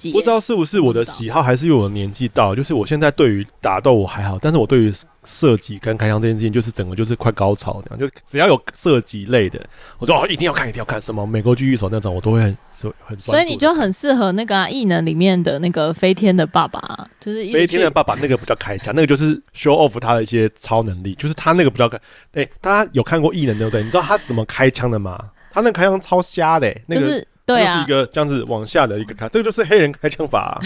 记。不知道是不是我的喜好，还是因为我的年纪到，就是我现在对于打斗我还好，但是我对于射击跟开枪这件事情，就是整个就是快高潮这样，就只要有射击类的，我说哦一定要看，一定要看什么美国狙击手那种，我都会很很。所以你就很适合那个异、啊、能里面的那个飞天的爸爸，就是飞天的爸爸那个不叫开枪，那个就是 show off 他的一些超能力，就是他那个不叫开。对，大家有看过异能对不对？你知道他怎么开枪的吗？他那开枪超瞎的、欸，那个、就是对啊，是一个这样子往下的一个开，这个就是黑人开枪法、啊。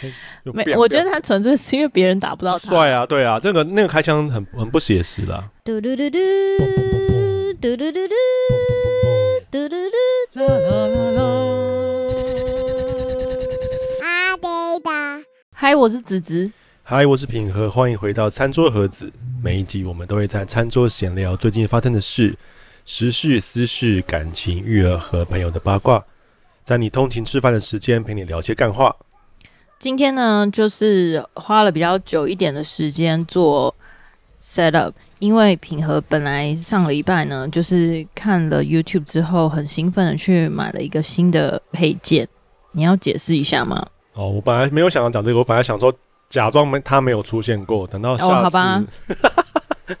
没，我觉得他纯粹是因为别人打不到他。帅啊，对啊，这个那个开枪很很不写实啦。嘟嘟嘟嘟嘟嘟嘟嘟嘟嘟嘟啦啦啦啦。阿呆的，嗨，我是子子。嗨，我是品和，欢迎回到餐桌盒子。每一集我们都会在餐桌闲聊最近发生的事。时事、私事、感情、育儿和朋友的八卦，在你通勤吃饭的时间陪你聊些干话。今天呢，就是花了比较久一点的时间做 set up，因为品和本来上个礼拜呢，就是看了 YouTube 之后，很兴奋的去买了一个新的配件。你要解释一下吗？哦，我本来没有想要讲这个，我本来想说假装没他没有出现过，等到下次。哦，好吧。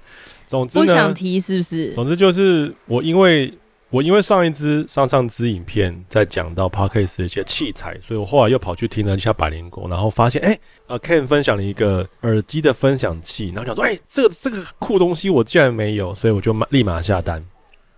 总之呢，不想提是不是？总之就是我，因为我因为上一支上上支影片在讲到 Podcast 的一些器材，所以我后来又跑去听了一下百灵果，然后发现哎，呃，Ken 分享了一个耳机的分享器，然后想说，哎，这个这个酷东西我竟然没有，所以我就立马下单。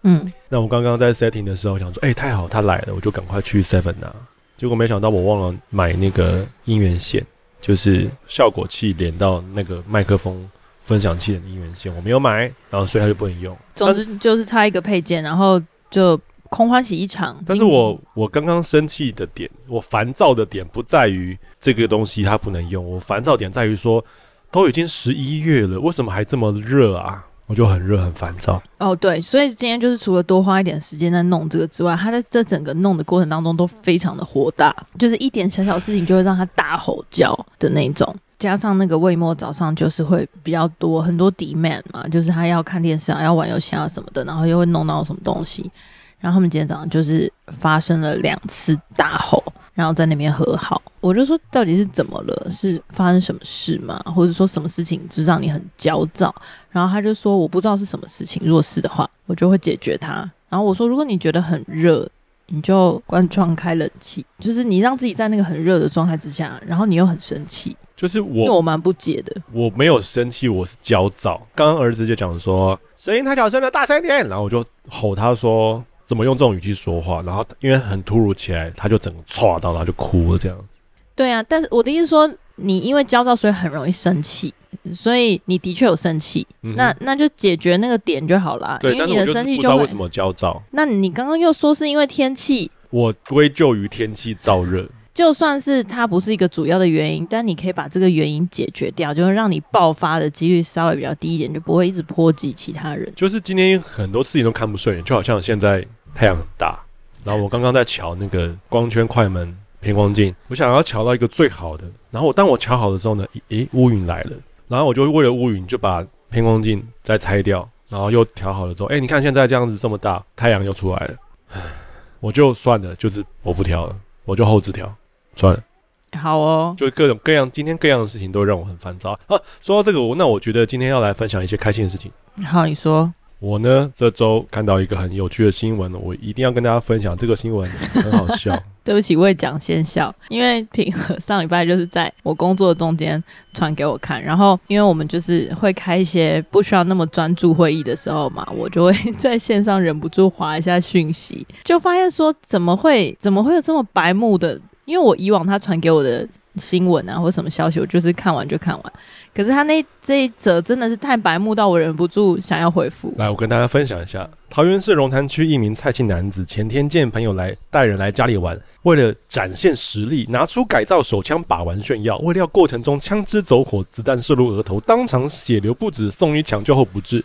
嗯，那我刚刚在 setting 的时候想说，哎，太好，他来了，我就赶快去 Seven 拿，结果没想到我忘了买那个音源线，就是效果器连到那个麦克风。分享器的音源线我没有买，然后所以它就不能用。总之就是差一个配件，然后就空欢喜一场。但是我我刚刚生气的点，我烦躁的点不在于这个东西它不能用，我烦躁点在于说都已经十一月了，为什么还这么热啊？我就很热很烦躁。哦，对，所以今天就是除了多花一点时间在弄这个之外，他在这整个弄的过程当中都非常的火大，就是一点小小事情就会让他大吼叫的那种。加上那个魏末早上就是会比较多很多 demand 嘛，就是他要看电视啊，要玩游戏啊什么的，然后又会弄到什么东西，然后他们今天早上就是发生了两次大吼，然后在那边和好，我就说到底是怎么了？是发生什么事吗？或者说什么事情就让你很焦躁？然后他就说我不知道是什么事情，如果是的话，我就会解决它。然后我说如果你觉得很热，你就关窗开冷气，就是你让自己在那个很热的状态之下，然后你又很生气。就是我，我蛮不解的。我没有生气，我是焦躁。刚刚儿子就讲说声音太小声了，大声一点。然后我就吼他说怎么用这种语气说话。然后因为很突如其来，他就整个唰到，然后就哭了这样子。对啊，但是我的意思说，你因为焦躁，所以很容易生气，所以你的确有生气。嗯、那那就解决那个点就好了。对，因为你的生气就，就不知道为什么焦躁。那你刚刚又说是因为天气，我归咎于天气燥热。就算是它不是一个主要的原因，但你可以把这个原因解决掉，就会让你爆发的几率稍微比较低一点，就不会一直波及其他人。就是今天很多事情都看不顺眼，就好像现在太阳很大，然后我刚刚在乔那个光圈快门偏光镜，我想要乔到一个最好的，然后我当我乔好的时候呢，诶，乌云来了，然后我就为了乌云就把偏光镜再拆掉，然后又调好了之后，诶，你看现在这样子这么大，太阳又出来了，我就算了，就是我不调了，我就后置调。算了，好哦，就各种各样，今天各样的事情都让我很烦躁。啊，说到这个，我那我觉得今天要来分享一些开心的事情。好，你说。我呢，这周看到一个很有趣的新闻，我一定要跟大家分享。这个新闻很好笑。对不起，我也讲先笑，因为平和上礼拜就是在我工作的中间传给我看，然后因为我们就是会开一些不需要那么专注会议的时候嘛，我就会在线上忍不住划一下讯息，就发现说怎么会怎么会有这么白目的。因为我以往他传给我的新闻啊，或什么消息，我就是看完就看完。可是他那这一则真的是太白目到我忍不住想要回复。来，我跟大家分享一下，桃园市龙潭区一名蔡姓男子前天见朋友来带人来家里玩，为了展现实力，拿出改造手枪把玩炫耀，未料过程中枪支走火，子弹射入额头，当场血流不止，送医抢救后不治。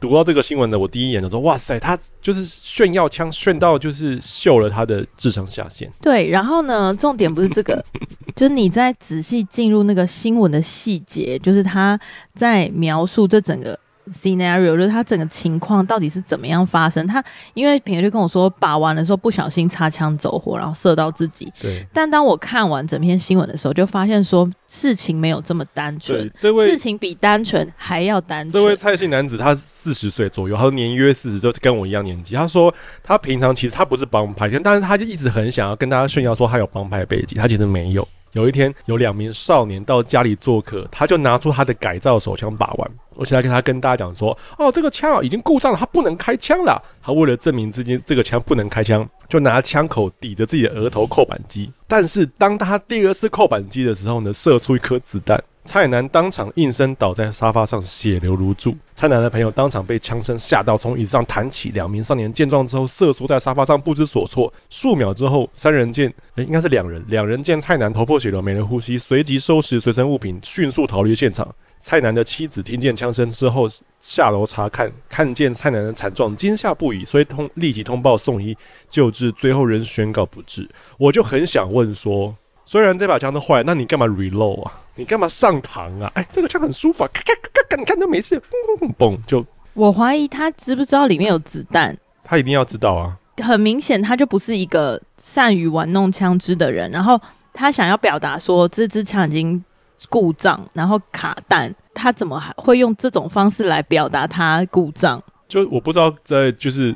读到这个新闻的，我第一眼就说：“哇塞，他就是炫耀枪，炫到就是秀了他的智商下限。”对，然后呢，重点不是这个，就是你在仔细进入那个新闻的细节，就是他在描述这整个 scenario，就是他整个情况到底是怎么样发生。他因为品就跟我说，把玩的时候不小心擦枪走火，然后射到自己。对。但当我看完整篇新闻的时候，就发现说事情没有这么单纯。这位事情比单纯还要单纯。这位蔡姓男子，他四十岁左右，他说年约四十，就跟我一样年纪。他说他平常其实他不是帮派，但是他就一直很想要跟大家炫耀说他有帮派背景，他其实没有。有一天，有两名少年到家里做客，他就拿出他的改造手枪把玩，而且他跟他跟大家讲说：“哦，这个枪啊已经故障了，他不能开枪了。”他为了证明自己这个枪不能开枪，就拿枪口抵着自己的额头扣扳机。但是当他第二次扣扳机的时候呢，射出一颗子弹。蔡男当场应声倒在沙发上，血流如注。蔡男的朋友当场被枪声吓到，从椅子上弹起。两名少年见状之后，瑟缩在沙发上，不知所措。数秒之后，三人见，诶，应该是两人。两人见蔡男头破血流，没了呼吸，随即收拾随身物品，迅速逃离现场。蔡男的妻子听见枪声之后，下楼查看，看见蔡男的惨状，惊吓不已，所以通立即通报送医救治，最后仍宣告不治。我就很想问说。虽然这把枪都坏，那你干嘛 reload 啊？你干嘛上膛啊？哎，这个枪很舒服，啊，咔咔咔咔，你看都没事，嘣嘣嘣就。我怀疑他知不知道里面有子弹？他一定要知道啊！很明显，他就不是一个善于玩弄枪支的人。然后他想要表达说，这支枪已经故障，然后卡弹，他怎么还会用这种方式来表达他故障？就我不知道，在就是。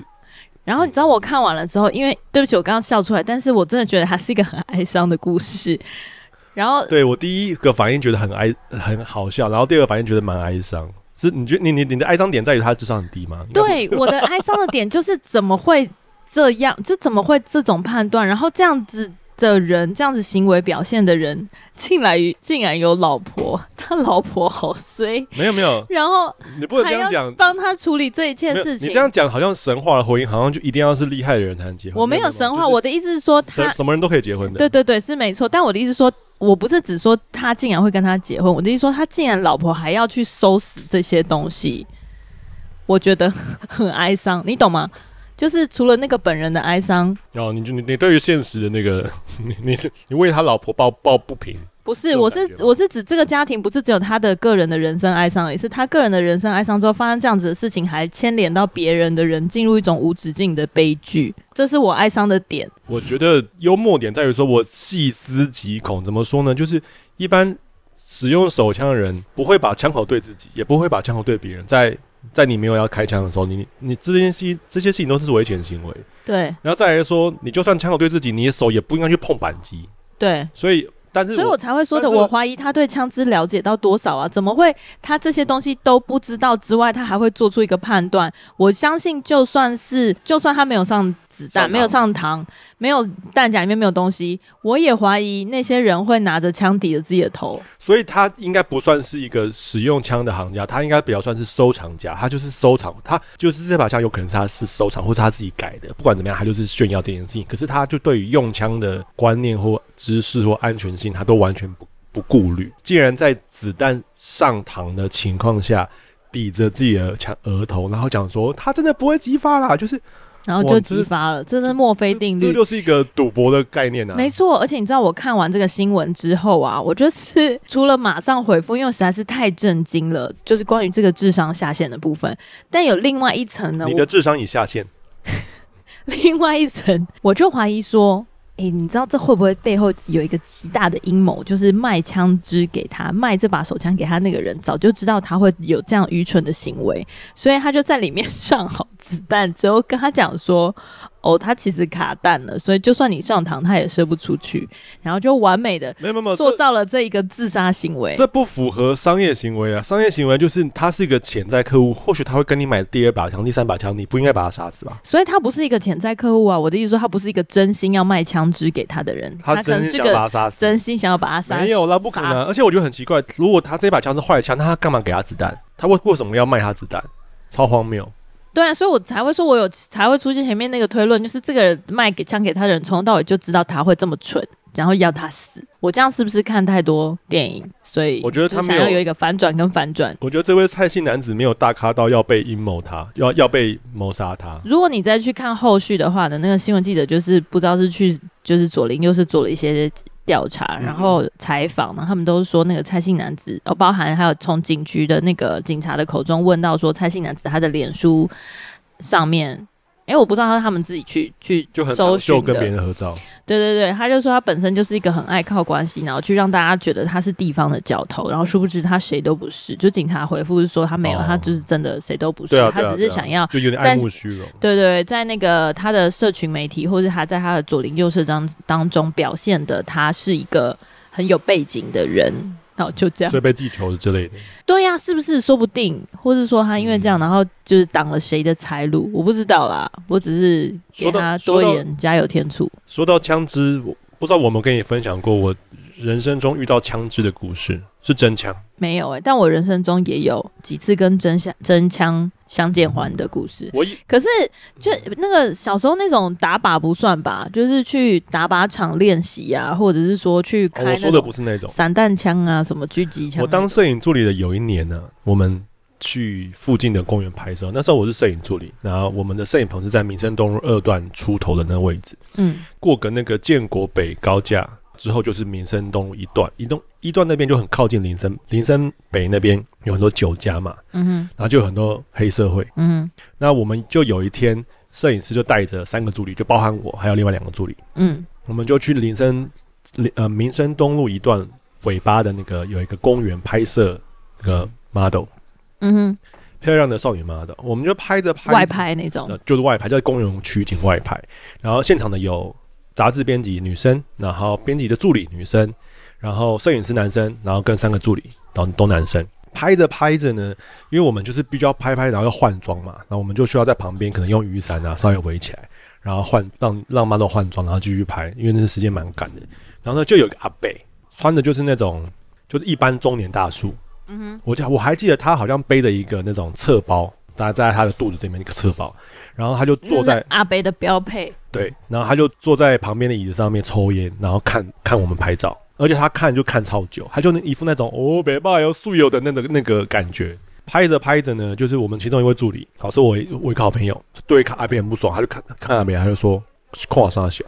然后你知道我看完了之后，因为对不起，我刚刚笑出来，但是我真的觉得它是一个很哀伤的故事。然后对我第一个反应觉得很哀很好笑，然后第二个反应觉得蛮哀伤。是你觉得你你你的哀伤点在于他智商很低吗？对，我的哀伤的点就是怎么会这样，就怎么会这种判断，然后这样子。的人这样子行为表现的人，竟然竟然有老婆，他老婆好衰。没有没有，然后你不能这样讲，帮他处理这一切事情。你这样讲好像神话的婚姻，好像就一定要是厉害的人才能结婚。我没有神话，就是、我的意思是说他什么人都可以结婚的。对对对，是没错。但我的意思是说，我不是只说他竟然会跟他结婚，我的意思说他竟然老婆还要去收拾这些东西，我觉得很哀伤，你懂吗？就是除了那个本人的哀伤，哦，你就你你对于现实的那个，你你你为他老婆抱抱不平？不是，我是我是指这个家庭不是只有他的个人的人生哀伤，也是他个人的人生哀伤之后发生这样子的事情，还牵连到别人的人进入一种无止境的悲剧，这是我哀伤的点。我觉得幽默点在于说，我细思极恐，怎么说呢？就是一般使用手枪的人不会把枪口对自己，也不会把枪口对别人，在。在你没有要开枪的时候，你你这件事这些事情都是危险行为。对，然后再来说，你就算枪口对自己，你的手也不应该去碰扳机。对，所以，但是，所以我才会说的，我怀疑他对枪支了解到多少啊？怎么会他这些东西都不知道之外，他还会做出一个判断？我相信，就算是就算他没有上。子弹没有上膛，没有弹夹里面没有东西，我也怀疑那些人会拿着枪抵着自己的头。所以他应该不算是一个使用枪的行家，他应该比较算是收藏家。他就是收藏，他就是这把枪有可能是他是收藏，或是他自己改的。不管怎么样，他就是炫耀这件事情。可是他就对于用枪的观念或知识或安全性，他都完全不不顾虑。既然在子弹上膛的情况下抵着自己的枪额头，然后讲说他真的不会激发啦，就是。然后就激发了，这是墨菲定律，这就是一个赌博的概念啊。没错，而且你知道，我看完这个新闻之后啊，我就是 除了马上回复，因为实在是太震惊了，就是关于这个智商下限的部分。但有另外一层呢，你的智商已下线。另外一层，我就怀疑说。诶，你知道这会不会背后有一个极大的阴谋？就是卖枪支给他，卖这把手枪给他那个人，早就知道他会有这样愚蠢的行为，所以他就在里面上好子弹之后，跟他讲说。哦，他其实卡弹了，所以就算你上膛，他也射不出去，然后就完美的塑造了这一个自杀行为。这不符合商业行为啊！商业行为就是他是一个潜在客户，或许他会跟你买第二把枪、第三把枪，你不应该把他杀死吧？所以他不是一个潜在客户啊！我的意思说，他不是一个真心要卖枪支给他的人，他真心想把他杀死，真心想要把他杀死。没有啦，不可能！而且我觉得很奇怪，如果他这把枪是坏枪，那他干嘛给他子弹？他为为什么要卖他子弹？超荒谬！对啊，所以我才会说，我有才会出现前面那个推论，就是这个人卖给枪给他的人，从头到尾就知道他会这么蠢，然后要他死。我这样是不是看太多电影？所以我觉得他想要有一个反转跟反转。我觉得这位蔡姓男子没有大咖到要被阴谋他，要要被谋杀他。如果你再去看后续的话呢，那个新闻记者就是不知道是去就是左邻右是做了一些调查，然后采访，然后他们都说那个蔡姓男子，哦，包含还有从警局的那个警察的口中问到说蔡姓男子他的脸书上面。哎、欸，我不知道他他们自己去去就很搜寻跟别人合照。对对对，他就说他本身就是一个很爱靠关系，然后去让大家觉得他是地方的角头，然后殊不知他谁都不是。就警察回复是说他没有，哦、他就是真的谁都不是，啊啊啊、他只是想要就有点爱慕虚荣。对，对对，在那个他的社群媒体，或是他在他的左邻右舍当当中表现的，他是一个很有背景的人。好，就这样，所以被记仇之类的。对呀、啊，是不是？说不定，或是说他因为这样，然后就是挡了谁的财路，我不知道啦。我只是给他多一点加油添醋。说到枪支，我不知道我们跟你分享过我人生中遇到枪支的故事，是真枪。没有哎、欸，但我人生中也有几次跟真枪真枪相见欢的故事。我可是就那个小时候那种打靶不算吧，就是去打靶场练习啊，或者是说去开、哦。我说的不是那种散弹枪啊，什么狙击枪。我当摄影助理的有一年呢、啊，我们去附近的公园拍摄，那时候我是摄影助理，然后我们的摄影棚是在民生东路二段出头的那个位置。嗯，过个那个建国北高架。之后就是民生东路一段，一段一段那边就很靠近林森，林森北那边有很多酒家嘛，嗯哼，然后就有很多黑社会，嗯哼，那我们就有一天，摄影师就带着三个助理，就包含我，还有另外两个助理，嗯，我们就去林森，呃，民生东路一段尾巴的那个有一个公园拍摄那个 model，嗯哼，漂亮的少女 model，我们就拍着拍着外拍那种，就是外拍，就在公园取景外拍，然后现场的有。杂志编辑女生，然后编辑的助理女生，然后摄影师男生，然后跟三个助理都都男生。拍着拍着呢，因为我们就是必须要拍拍，然后要换装嘛，然后我们就需要在旁边可能用雨伞啊稍微围起来，然后换让让 model 换装，然后继续拍，因为那时间蛮赶的。然后呢，就有个阿伯穿的就是那种就是一般中年大叔，嗯哼，我记我还记得他好像背着一个那种侧包，在在他的肚子这边一个侧包。然后他就坐在阿北的标配，对，然后他就坐在旁边的椅子上面抽烟，然后看看我们拍照，而且他看就看超久，他就那一副那种哦，北爸要素有的那个那个感觉。拍着拍着呢，就是我们其中一位助理，好，是我我一个好朋友，对看阿北很不爽，他就看看阿北，他就说夸上小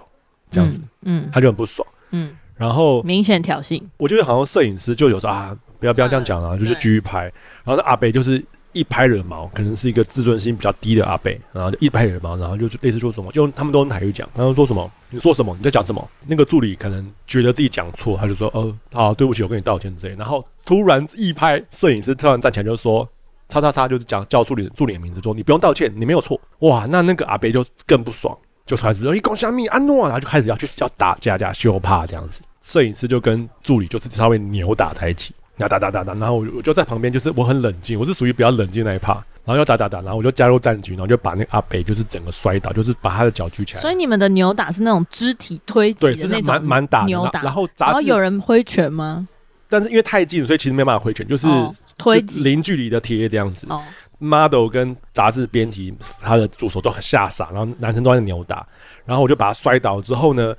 这样子，嗯，他就很不爽，嗯，然后明显挑衅。我觉得好像摄影师就有时候啊，不要不要这样讲啊，就是继续拍，然后阿北就是。一拍惹毛，可能是一个自尊心比较低的阿伯，然后就一拍惹毛，然后就类似说什么，就他们都用台语讲，然后说什么，你说什么，你在讲什么？那个助理可能觉得自己讲错，他就说，呃，好，对不起，我跟你道歉之类。然后突然一拍，摄影师突然站起来就说，叉叉叉，就是讲叫助理助理的名字，说你不用道歉，你没有错。哇，那那个阿伯就更不爽，就开始说你讲虾米安诺，然后就开始要去要打架架羞怕这样子。摄影师就跟助理就是稍微扭打在一起。要打打打打，然后我我就在旁边，就是我很冷静，我是属于比较冷静那一趴，然后要打打打，然后我就加入战局，然后就把那个阿北就是整个摔倒，就是把他的脚举起来。所以你们的扭打是那种肢体推挤的那种蛮蛮打扭打，然后然后有人挥拳吗？但是因为太近，所以其实没办法挥拳，就是、哦、推挤零距离的贴这样子。哦、model 跟杂志编辑他的助手都很吓傻，然后男生都在扭打，然后我就把他摔倒之后呢。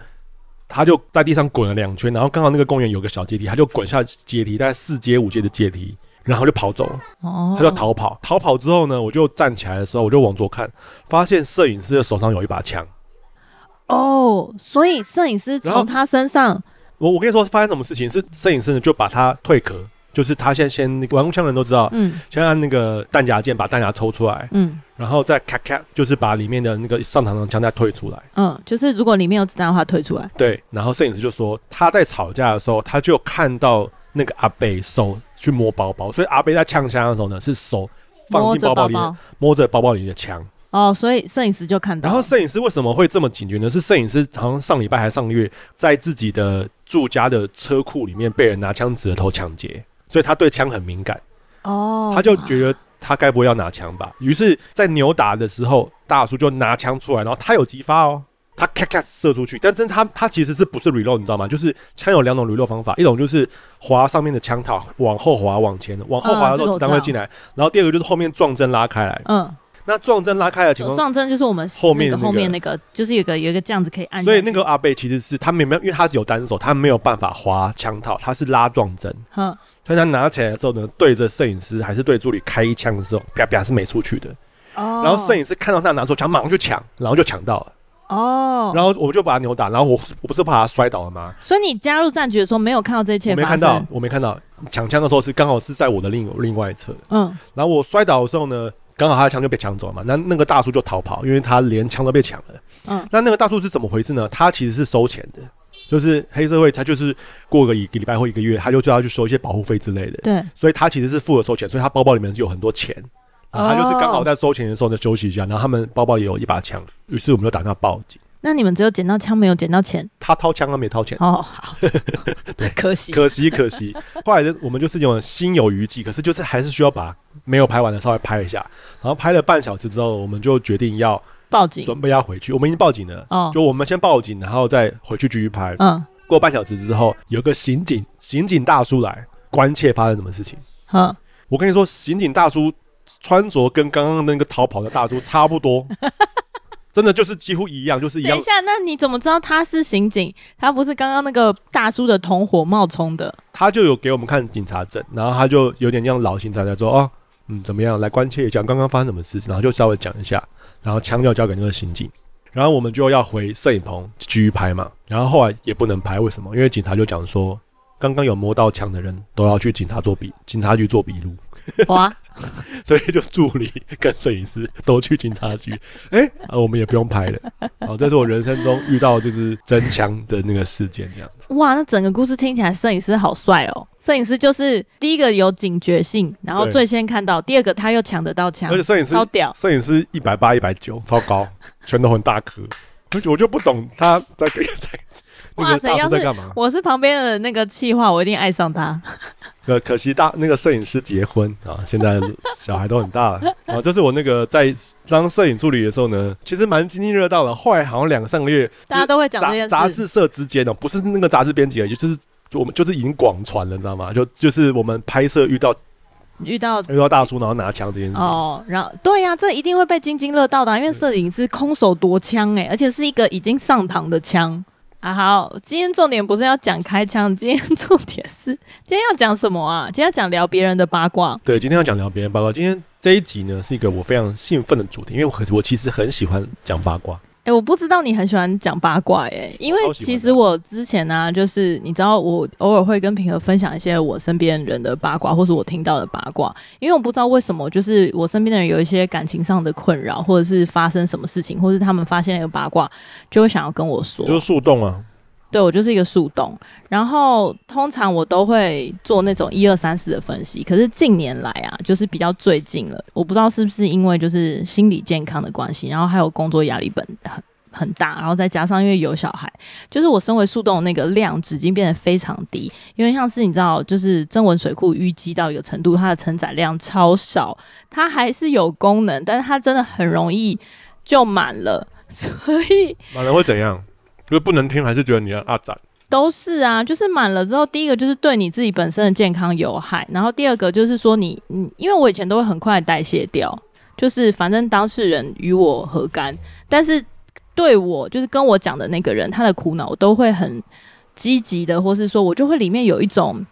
他就在地上滚了两圈，然后刚好那个公园有个小阶梯，他就滚下阶梯，大概四阶五阶的阶梯，然后就跑走了。哦，他就逃跑。逃跑之后呢，我就站起来的时候，我就往左看，发现摄影师的手上有一把枪。哦，所以摄影师从他身上，我我跟你说发生什么事情？是摄影师呢就把他退壳。就是他先先那个玩过枪的人都知道，嗯，先按那个弹夹键把弹夹抽出来，嗯，然后再咔咔，就是把里面的那个上膛的枪再退出来，嗯，就是如果里面有子弹的话退出来，对，然后摄影师就说他在吵架的时候，他就看到那个阿贝手去摸包包，所以阿贝在枪枪的时候呢是手放进包包里面，摸着包包里的枪。哦，所以摄影师就看到。然后摄影师为什么会这么警觉呢？是摄影师好像上礼拜还上个月在自己的住家的车库里面被人拿枪指着头抢劫。所以他对枪很敏感，哦，他就觉得他该不会要拿枪吧？于是，在扭打的时候，大叔就拿枪出来，然后他有击发哦，他咔咔射出去，但真他他其实是不是 reload？你知道吗？就是枪有两种 reload 方法，一种就是滑上面的枪套，往后滑往前，往后滑的时候子弹会进来，然后第二个就是后面撞针拉开来，嗯。那撞针拉开的情况，撞针就是我们后面后面那个，就是有个有一个这样子可以按。所以那个阿贝其实是他没有，因为他只有单手，他没有办法滑枪套，他是拉撞针。哼，所以他拿起来的时候呢，对着摄影师还是对助理开一枪的时候，啪啪是没出去的。哦。然后摄影师看到他拿出枪，马上就抢，然后就抢到了。哦，然后我就把他扭打，然后我我不是怕他摔倒了吗？所以你加入战局的时候没有看到这一切我没看到，我没看到抢枪的时候是刚好是在我的另另外一侧，嗯，然后我摔倒的时候呢，刚好他的枪就被抢走了嘛，那那个大叔就逃跑，因为他连枪都被抢了，嗯，那那个大叔是怎么回事呢？他其实是收钱的。就是黑社会，他就是过个一个礼拜或一个月，他就就要去收一些保护费之类的。对，所以他其实是负责收钱，所以他包包里面是有很多钱。然后他就是刚好在收钱的时候呢休息一下，然后他们包包也有一把枪，于是我们就打电话报警。那你们只有捡到枪，没有捡到钱？他掏枪，他没掏钱。哦，好，对，可惜，可惜，可惜。后来我们就是有心有余悸，可是就是还是需要把没有拍完的稍微拍一下。然后拍了半小时之后，我们就决定要报警，准备要回去。我们已经报警了。哦，就我们先报警，然后再回去继续拍。嗯。过半小时之后，有个刑警，刑警大叔来关切发生什么事情。嗯，我跟你说，刑警大叔穿着跟刚刚那个逃跑的大叔差不多，真的就是几乎一样，就是一样。等一下，那你怎么知道他是刑警？他不是刚刚那个大叔的同伙冒充的？他就有给我们看警察证，然后他就有点像老警察在说：“哦，嗯，怎么样？来关切一下刚刚发生什么事。”然后就稍微讲一下，然后枪就交给那个刑警。然后我们就要回摄影棚继续拍嘛，然后后来也不能拍，为什么？因为警察就讲说，刚刚有摸到枪的人都要去警察做笔，警察局做笔录。哇，所以就助理跟摄影师都去警察局，哎、欸啊，我们也不用拍了。好，这是我人生中遇到就是真枪的那个事件，这样子。哇，那整个故事听起来，摄影师好帅哦。摄影师就是第一个有警觉性，然后最先看到；第二个他又抢得到枪，而且摄影师超屌。摄影师一百八、一百九，超高，拳头很大颗。我就我就不懂他在给在哇塞，要是我是旁边的那个气话，我一定爱上他。可 可惜大那个摄影师结婚啊，现在小孩都很大了 啊。这是我那个在当摄影助理的时候呢，其实蛮津津乐道的。后来好像两三个月，大家都会讲这件事。杂志社之间的不是那个杂志编辑而已，就是我们就是已经广传了，你知道吗？就就是我们拍摄遇到。遇到遇到大叔，然后拿枪这件事哦，然后对呀、啊，这一定会被津津乐道的、啊，因为摄影师空手夺枪哎，而且是一个已经上膛的枪啊。好，今天重点不是要讲开枪，今天重点是 今天要讲什么啊？今天要讲聊别人的八卦。对，今天要讲聊别人八卦。今天这一集呢，是一个我非常兴奋的主题，因为我我其实很喜欢讲八卦。哎、欸，我不知道你很喜欢讲八卦哎、欸，因为其实我之前呢、啊，就是你知道，我偶尔会跟平和分享一些我身边人的八卦，或是我听到的八卦。因为我不知道为什么，就是我身边的人有一些感情上的困扰，或者是发生什么事情，或是他们发现了一个八卦，就会想要跟我说。就是树洞啊。对，我就是一个树洞。然后通常我都会做那种一二三四的分析，可是近年来啊，就是比较最近了，我不知道是不是因为就是心理健康的关系，然后还有工作压力本很很大，然后再加上因为有小孩，就是我身为树洞那个量已经变得非常低，因为像是你知道，就是曾文水库淤积到一个程度，它的承载量超少，它还是有功能，但是它真的很容易就满了，所以满了会怎样？就是不能听，还是觉得你要阿展？都是啊，就是满了之后，第一个就是对你自己本身的健康有害，然后第二个就是说你，你因为我以前都会很快代谢掉，就是反正当事人与我何干，但是对我就是跟我讲的那个人，他的苦恼我都会很积极的，或是说我就会里面有一种。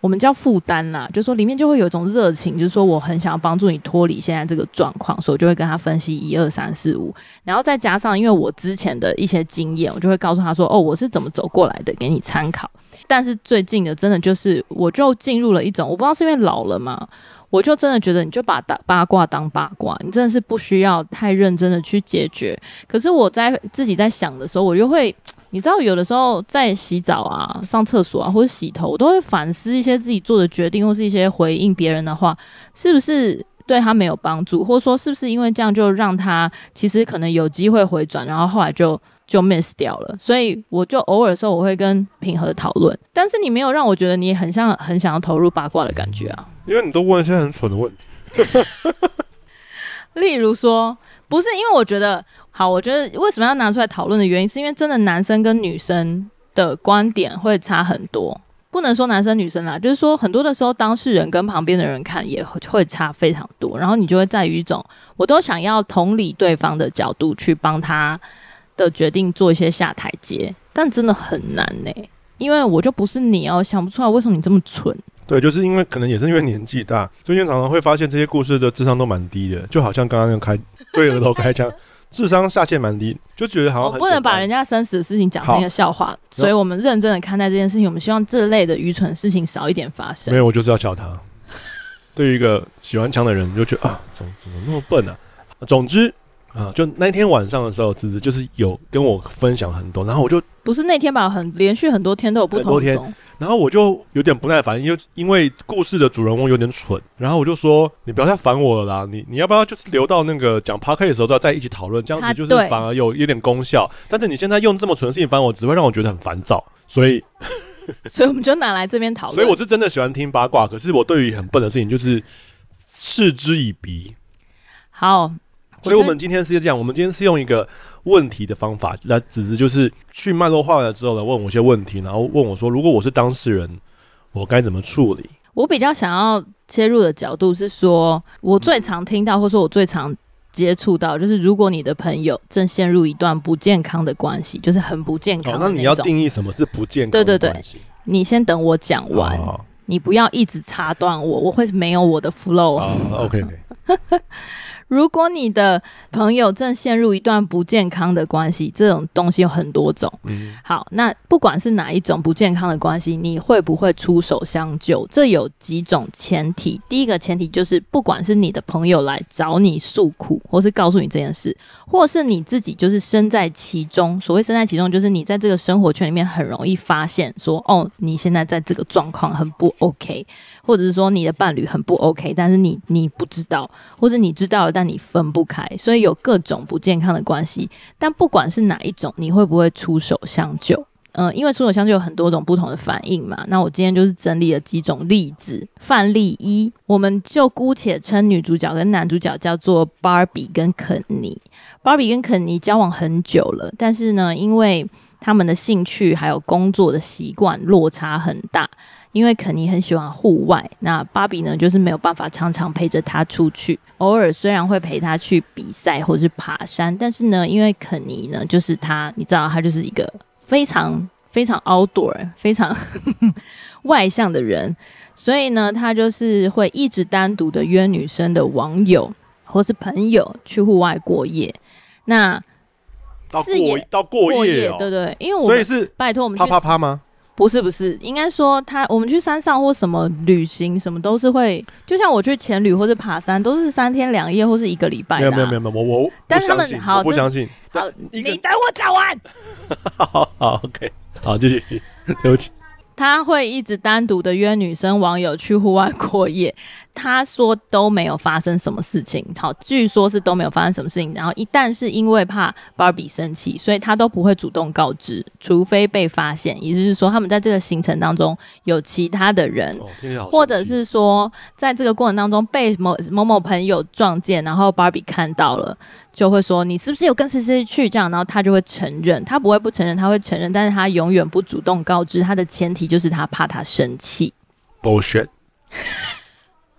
我们叫负担啦，就说里面就会有一种热情，就是说我很想要帮助你脱离现在这个状况，所以我就会跟他分析一二三四五，然后再加上因为我之前的一些经验，我就会告诉他说，哦，我是怎么走过来的，给你参考。但是最近的真的就是，我就进入了一种，我不知道是因为老了嘛，我就真的觉得你就把打八卦当八卦，你真的是不需要太认真的去解决。可是我在自己在想的时候，我就会。你知道，有的时候在洗澡啊、上厕所啊，或者洗头，我都会反思一些自己做的决定，或是一些回应别人的话，是不是对他没有帮助，或者说是不是因为这样就让他其实可能有机会回转，然后后来就就 miss 掉了。所以我就偶尔的时候我会跟平和讨论，但是你没有让我觉得你很像很想要投入八卦的感觉啊，因为你都问一些很蠢的问题，例如说，不是因为我觉得。好，我觉得为什么要拿出来讨论的原因，是因为真的男生跟女生的观点会差很多，不能说男生女生啦，就是说很多的时候，当事人跟旁边的人看也会差非常多，然后你就会在于一种，我都想要同理对方的角度去帮他的决定做一些下台阶，但真的很难呢、欸，因为我就不是你哦，想不出来为什么你这么蠢。对，就是因为可能也是因为年纪大，最近常常会发现这些故事的智商都蛮低的，就好像刚刚那个开对额头开枪。智商下限蛮低，就觉得好像很不能把人家生死的事情讲成一个笑话，所以我们认真的看待这件事情。我们希望这类的愚蠢事情少一点发生。没有，我就是要教他。对于一个喜欢枪的人，就觉得啊，怎么怎么那么笨啊？总之。啊，就那天晚上的时候，子子就是有跟我分享很多，然后我就不是那天吧，很连续很多天都有不同的天，然后我就有点不耐烦，因为因为故事的主人公有点蠢，然后我就说你不要再烦我了啦，你你要不要就是留到那个讲 Podcast 的时候再再一起讨论，这样子就是反而有有点功效。但是你现在用这么蠢的事情烦我，只会让我觉得很烦躁，所以 所以我们就拿来这边讨论。所以我是真的喜欢听八卦，可是我对于很笨的事情就是嗤之以鼻。好。所以，我们今天是这样，我们今天是用一个问题的方法来，只是就是去脉络化了之后呢，问我一些问题，然后问我说，如果我是当事人，我该怎么处理？我比较想要切入的角度是说，我最常听到，或者说我最常接触到，就是如果你的朋友正陷入一段不健康的关系，就是很不健康的那。哦，那你要定义什么是不健康的？对对对，你先等我讲完，你不要一直插断我，我会没有我的 flow。好好 OK OK。如果你的朋友正陷入一段不健康的关系，这种东西有很多种。嗯，好，那不管是哪一种不健康的关系，你会不会出手相救？这有几种前提。第一个前提就是，不管是你的朋友来找你诉苦，或是告诉你这件事，或是你自己就是身在其中。所谓身在其中，就是你在这个生活圈里面很容易发现说，哦，你现在在这个状况很不 OK，或者是说你的伴侣很不 OK，但是你你不知道，或者你知道了，但你分不开，所以有各种不健康的关系。但不管是哪一种，你会不会出手相救？嗯、因为出手相救有很多种不同的反应嘛。那我今天就是整理了几种例子。范例一，我们就姑且称女主角跟男主角叫做芭比跟肯尼。芭比跟肯尼交往很久了，但是呢，因为他们的兴趣还有工作的习惯落差很大。因为肯尼很喜欢户外，那芭比呢，就是没有办法常常陪着他出去。偶尔虽然会陪他去比赛或是爬山，但是呢，因为肯尼呢，就是他，你知道，他就是一个非常非常 outdoor、非常外向的人，所以呢，他就是会一直单独的约女生的网友或是朋友去户外过夜。那到过夜到过夜，哦，对对，因为我所以是拜托我们啪啪啪吗？不是不是，应该说他我们去山上或什么旅行什么都是会，就像我去潜旅或者爬山都是三天两夜或是一个礼拜的、啊。没有没有没有，我我但是他们好，我不相信。好，你等我讲完。好好 OK，好继续，对不起。他会一直单独的约女生网友去户外过夜，他说都没有发生什么事情。好，据说是都没有发生什么事情。然后一旦是因为怕芭比生气，所以他都不会主动告知，除非被发现。也就是说，他们在这个行程当中有其他的人，哦、或者是说在这个过程当中被某某某朋友撞见，然后芭比看到了。就会说你是不是有跟谁谁去这样，然后他就会承认，他不会不承认，他会承认，但是他永远不主动告知，他的前提就是他怕他生气。bullshit，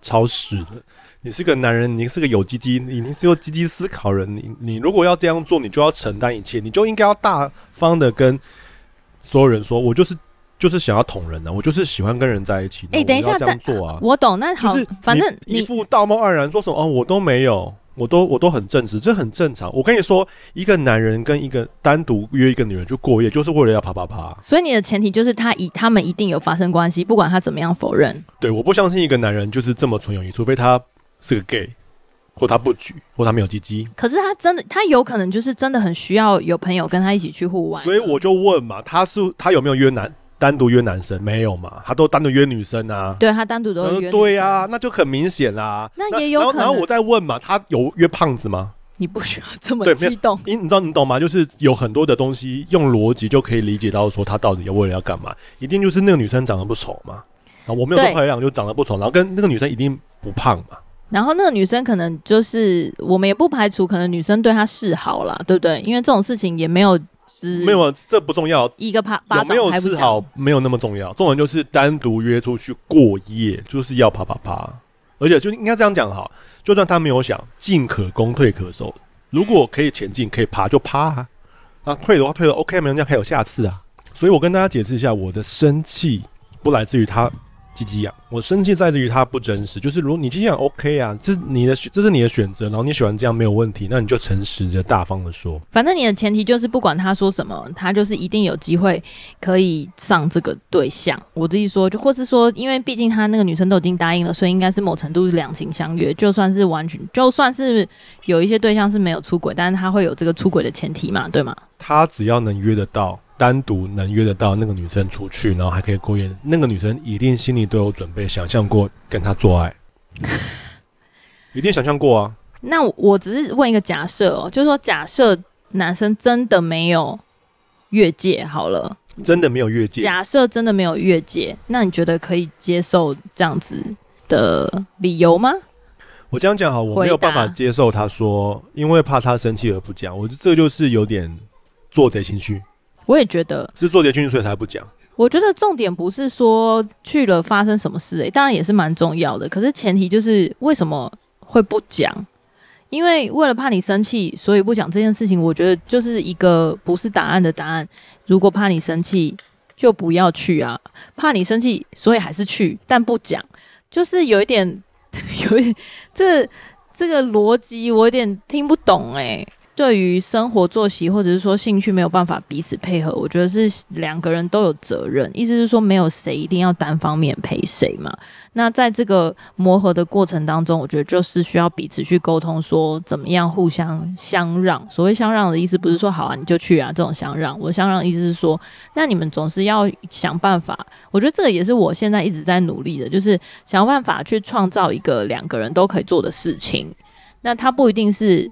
超时的。你是个男人，你是个有鸡鸡，你是个积极思考人，你你如果要这样做，你就要承担一切，你就应该要大方的跟所有人说，我就是就是想要捅人的、啊，我就是喜欢跟人在一起。哎、欸，等一下，这样做啊，我懂，那好，就是反正一副道貌岸然说什么哦，我都没有。我都我都很正直，这很正常。我跟你说，一个男人跟一个单独约一个女人去过夜，就是为了要啪啪啪。所以你的前提就是他以他们一定有发生关系，不管他怎么样否认。对，我不相信一个男人就是这么纯友谊，除非他是个 gay，或他不举，或他没有鸡鸡。可是他真的，他有可能就是真的很需要有朋友跟他一起去户外。所以我就问嘛，他是他有没有约男？单独约男生没有嘛？他都单独约女生啊。对，他单独都约女生。对啊，那就很明显啦。那也有可能。然后，我再问嘛，他有约胖子吗？你不需要这么激动。因你知道你懂吗？就是有很多的东西用逻辑就可以理解到，说他到底要为了要干嘛？一定就是那个女生长得不丑嘛？啊，我没有说漂亮，就长得不丑。然后跟那个女生一定不胖嘛？然后那个女生可能就是我们也不排除可能女生对他示好啦，对不对？因为这种事情也没有。没有，这不重要。一个啪，有没有示好没有那么重要，重点就是单独约出去过夜，就是要啪啪啪。而且就应该这样讲哈，就算他没有想进可攻退可守，如果可以前进可以爬就爬啊，啊退的话退了 OK，没人家还有下次啊。所以我跟大家解释一下，我的生气不来自于他鸡鸡痒，我生气在于他不真实。就是如果你鸡鸡痒 OK 啊，这是你的这是你的选择，然后你喜欢这样没有问题，那你就诚实的大方的说。反正你的前提就是不管他说什么，他就是一定有机会可以上这个对象。我自己说，就或是说，因为毕竟他那个女生都已经答应了，所以应该是某程度是两情相悦。就算是完全，就算是有一些对象是没有出轨，但是他会有这个出轨的前提嘛，对吗？他只要能约得到。单独能约得到那个女生出去，然后还可以过夜，那个女生一定心里都有准备，想象过跟他做爱，一定想象过啊。那我只是问一个假设哦，就是说假设男生真的没有越界，好了，真的没有越界。假设真的没有越界，那你觉得可以接受这样子的理由吗？我这样讲好，我没有办法接受他说，因为怕他生气而不讲。我觉得这就是有点做贼心虚。我也觉得是做贼心虚，所以才不讲。我觉得重点不是说去了发生什么事，欸，当然也是蛮重要的。可是前提就是为什么会不讲？因为为了怕你生气，所以不讲这件事情。我觉得就是一个不是答案的答案。如果怕你生气，就不要去啊！怕你生气，所以还是去，但不讲，就是有一点，有一点，这这个逻辑我有点听不懂哎，欸。对于生活作息或者是说兴趣没有办法彼此配合，我觉得是两个人都有责任。意思是说，没有谁一定要单方面陪谁嘛。那在这个磨合的过程当中，我觉得就是需要彼此去沟通，说怎么样互相相让。所谓相让的意思，不是说好啊你就去啊这种相让。我相让意思是说，那你们总是要想办法。我觉得这个也是我现在一直在努力的，就是想办法去创造一个两个人都可以做的事情。那它不一定是。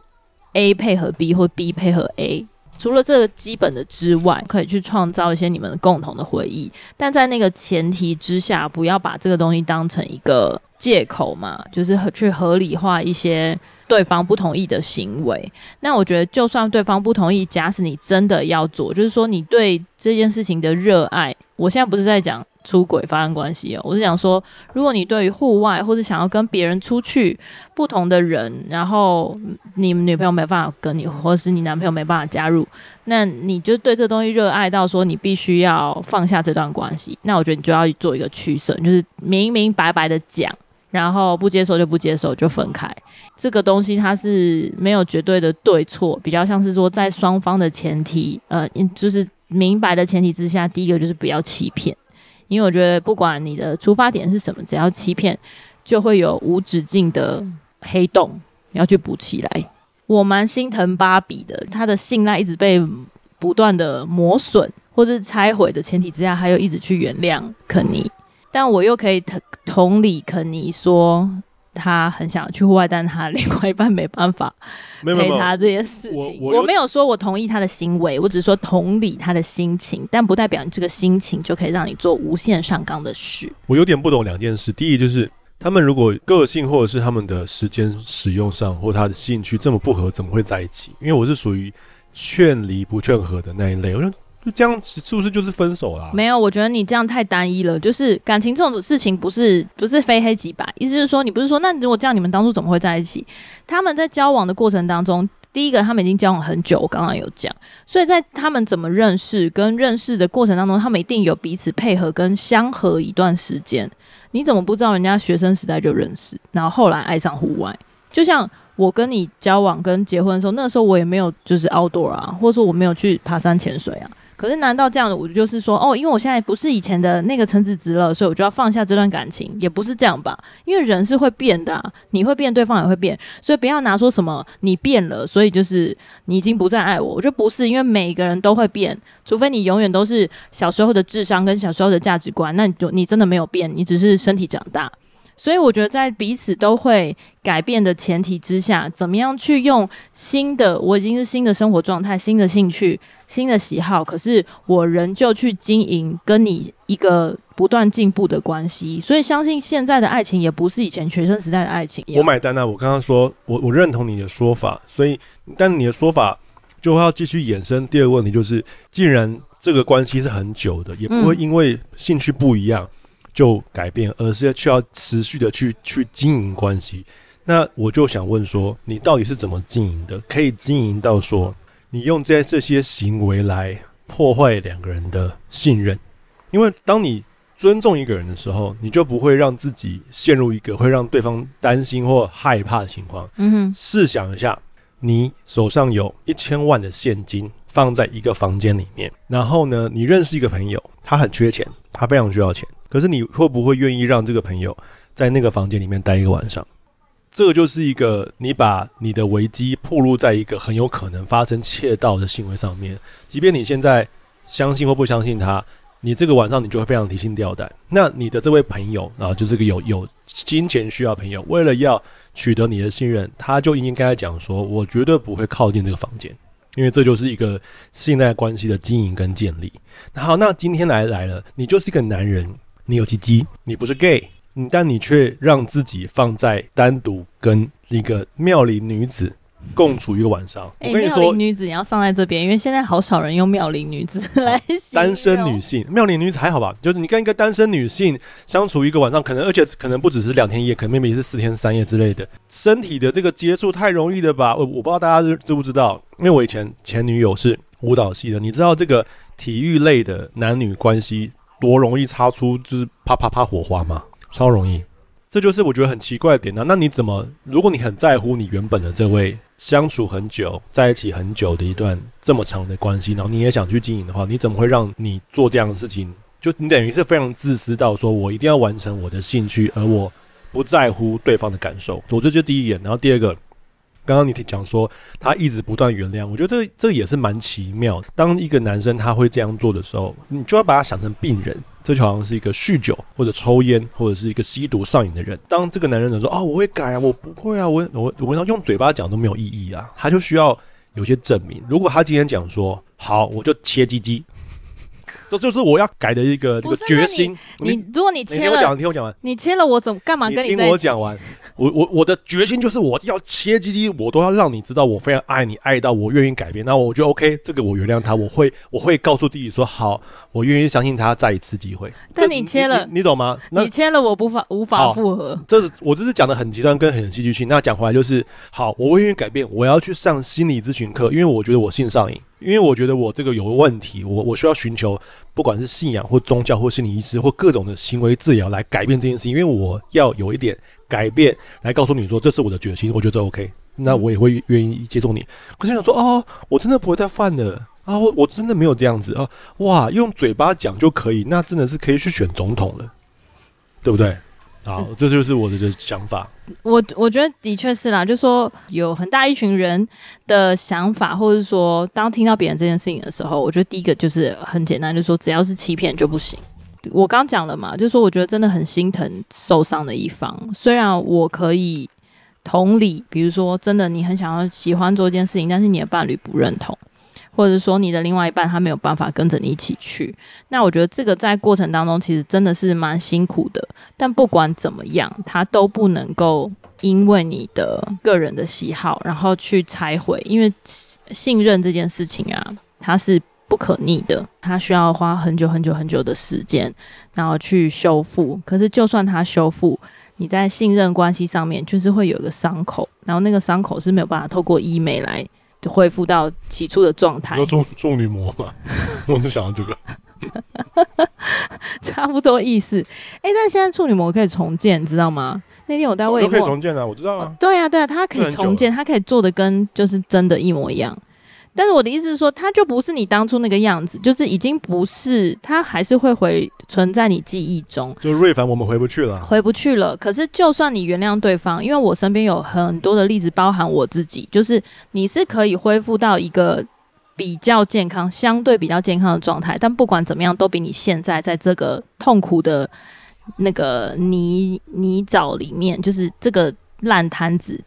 A 配合 B 或 B 配合 A，除了这个基本的之外，可以去创造一些你们共同的回忆。但在那个前提之下，不要把这个东西当成一个借口嘛，就是去合理化一些对方不同意的行为。那我觉得，就算对方不同意，假使你真的要做，就是说你对这件事情的热爱，我现在不是在讲。出轨发生关系哦，我是想说，如果你对于户外或者想要跟别人出去，不同的人，然后你女朋友没办法跟你，或是你男朋友没办法加入，那你就对这东西热爱到说你必须要放下这段关系，那我觉得你就要做一个取舍，就是明明白白的讲，然后不接受就不接受就分开。这个东西它是没有绝对的对错，比较像是说在双方的前提，呃，就是明白的前提之下，第一个就是不要欺骗。因为我觉得，不管你的出发点是什么，只要欺骗，就会有无止境的黑洞你要去补起来。我蛮心疼芭比的，她的信赖一直被不断的磨损或是拆毁的前提之下，还有一直去原谅肯尼，但我又可以同同理肯尼说。他很想去户外，但他 另外一半没办法陪他这些事情。我，我，我没有说我同意他的行为，我只是说同理他的心情，但不代表你这个心情就可以让你做无限上纲的事。我有点不懂两件事，第一就是他们如果个性或者是他们的时间使用上或他的兴趣这么不合，怎么会在一起？因为我是属于劝离不劝和的那一类，我说。就这样是不是就是分手啦？没有，我觉得你这样太单一了。就是感情这种事情，不是不是非黑即白。意思是说，你不是说，那如果这样，你们当初怎么会在一起？他们在交往的过程当中，第一个他们已经交往很久，我刚刚有讲，所以在他们怎么认识跟认识的过程当中，他们一定有彼此配合跟相合一段时间。你怎么不知道人家学生时代就认识，然后后来爱上户外？就像我跟你交往跟结婚的时候，那时候我也没有就是 outdoor 啊，或者说我没有去爬山潜水啊。可是，难道这样的我就是说，哦，因为我现在不是以前的那个陈子直了，所以我就要放下这段感情，也不是这样吧？因为人是会变的，你会变，对方也会变，所以不要拿说什么你变了，所以就是你已经不再爱我。我觉得不是，因为每个人都会变，除非你永远都是小时候的智商跟小时候的价值观，那你就你真的没有变，你只是身体长大。所以我觉得，在彼此都会改变的前提之下，怎么样去用新的，我已经是新的生活状态、新的兴趣、新的喜好，可是我仍旧去经营跟你一个不断进步的关系。所以，相信现在的爱情也不是以前学生时代的爱情。我买单啊！我刚刚说我我认同你的说法，所以，但你的说法就会要继续衍生第二个问题，就是既然这个关系是很久的，也不会因为兴趣不一样。嗯就改变，而是要需要持续的去去经营关系。那我就想问说，你到底是怎么经营的？可以经营到说，你用这这些行为来破坏两个人的信任？因为当你尊重一个人的时候，你就不会让自己陷入一个会让对方担心或害怕的情况。嗯哼，试想一下，你手上有一千万的现金放在一个房间里面，然后呢，你认识一个朋友，他很缺钱，他非常需要钱，可是你会不会愿意让这个朋友在那个房间里面待一个晚上？这个就是一个你把你的危机暴露在一个很有可能发生窃盗的行为上面，即便你现在相信或不相信他，你这个晚上你就会非常提心吊胆。那你的这位朋友啊，就这个有有金钱需要朋友，为了要取得你的信任，他就应该讲说，我绝对不会靠近这个房间，因为这就是一个信赖关系的经营跟建立。好，那今天来来了，你就是一个男人，你有鸡鸡，你不是 gay。你，但你却让自己放在单独跟一个妙龄女子共处一个晚上。欸、我跟你说，妙龄女子你要上在这边，因为现在好少人用妙龄女子 来单身女性。妙龄女子还好吧？就是你跟一个单身女性相处一个晚上，可能而且可能不只是两天一夜，可能 maybe 是四天三夜之类的。身体的这个接触太容易了吧？我我不知道大家知知不知道，因为我以前前女友是舞蹈系的，你知道这个体育类的男女关系多容易擦出就是啪啪啪火花吗？超容易，这就是我觉得很奇怪的点呢、啊。那你怎么，如果你很在乎你原本的这位相处很久、在一起很久的一段这么长的关系，然后你也想去经营的话，你怎么会让你做这样的事情？就你等于是非常自私到说，我一定要完成我的兴趣，而我不在乎对方的感受。我这就第一点，然后第二个。刚刚你讲说他一直不断原谅，我觉得这这也是蛮奇妙。当一个男生他会这样做的时候，你就要把他想成病人，这就好像是一个酗酒或者抽烟或者是一个吸毒上瘾的人。当这个男人能说哦，我会改啊，我不会啊，我我我要用嘴巴讲都没有意义啊，他就需要有些证明。如果他今天讲说好，我就切鸡鸡。这就是我要改的一个这个决心。你，你如果你切了，你听我讲，你听我讲完。你切了我怎么干嘛跟你？你听我讲完。我我我的决心就是我要切鸡鸡，我都要让你知道我非常爱你，爱到我愿意改变。那我就 OK，这个我原谅他，我会我会告诉自己说好，我愿意相信他再一次机会。但你切了，你，你，懂吗？你切了我无法无法复合。这是我这是讲的很极端跟很戏剧性。那讲回来就是好，我愿意改变，我要去上心理咨询课，因为我觉得我性上瘾。因为我觉得我这个有问题，我我需要寻求不管是信仰或宗教或心理医师或各种的行为治疗来改变这件事情。因为我要有一点改变来告诉你说，这是我的决心，我觉得这 OK，那我也会愿意接受你。可是想说哦，我真的不会再犯了啊，我我真的没有这样子啊，哇，用嘴巴讲就可以，那真的是可以去选总统了，对不对？好，这就是我的想法。我我觉得的确是啦，就说有很大一群人的想法，或者说当听到别人这件事情的时候，我觉得第一个就是很简单，就是说只要是欺骗就不行。我刚讲了嘛，就说我觉得真的很心疼受伤的一方。虽然我可以同理，比如说真的你很想要喜欢做一件事情，但是你的伴侣不认同。或者说你的另外一半他没有办法跟着你一起去，那我觉得这个在过程当中其实真的是蛮辛苦的。但不管怎么样，他都不能够因为你的个人的喜好，然后去拆毁。因为信任这件事情啊，它是不可逆的，它需要花很久很久很久的时间，然后去修复。可是就算它修复，你在信任关系上面就是会有一个伤口，然后那个伤口是没有办法透过医美来。就恢复到起初的状态。做做女模嘛，我只想到这个，差不多意思。哎、欸，但现在处女膜可以重建，你知道吗？那天我在问，可以重建啊，我知道啊。对啊，对啊，它可以重建，它可以做的跟就是真的一模一样。但是我的意思是说，他就不是你当初那个样子，就是已经不是，他还是会回存在你记忆中。就是瑞凡，我们回不去了，回不去了。可是就算你原谅对方，因为我身边有很多的例子，包含我自己，就是你是可以恢复到一个比较健康、相对比较健康的状态。但不管怎么样，都比你现在在这个痛苦的那个泥泥沼里面，就是这个。烂摊子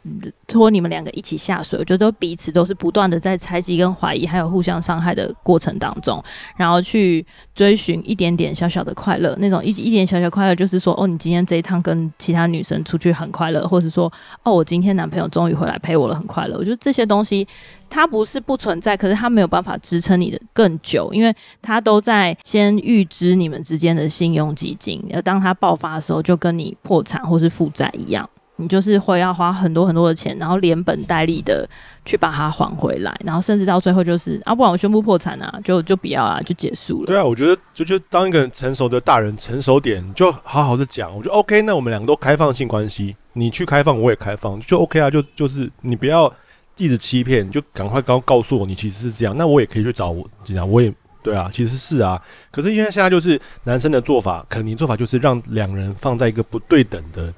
拖你们两个一起下水，我觉得彼此都是不断的在猜忌跟怀疑，还有互相伤害的过程当中，然后去追寻一点点小小的快乐，那种一一点小小快乐，就是说，哦，你今天这一趟跟其他女生出去很快乐，或是说，哦，我今天男朋友终于回来陪我了，很快乐。我觉得这些东西它不是不存在，可是它没有办法支撑你的更久，因为它都在先预支你们之间的信用基金，而当它爆发的时候，就跟你破产或是负债一样。你就是会要花很多很多的钱，然后连本带利的去把它还回来，然后甚至到最后就是啊，不然我宣布破产啊，就就不要啊，就结束了。对啊，我觉得就就当一个成熟的大人，成熟点就好好的讲。我觉得 OK，那我们两个都开放性关系，你去开放，我也开放，就 OK 啊，就就是你不要一直欺骗，就赶快告告诉我你其实是这样，那我也可以去找我这样，我也。对啊，其实是啊，可是因为现在就是男生的做法，肯定做法就是让两人放在一个不对等的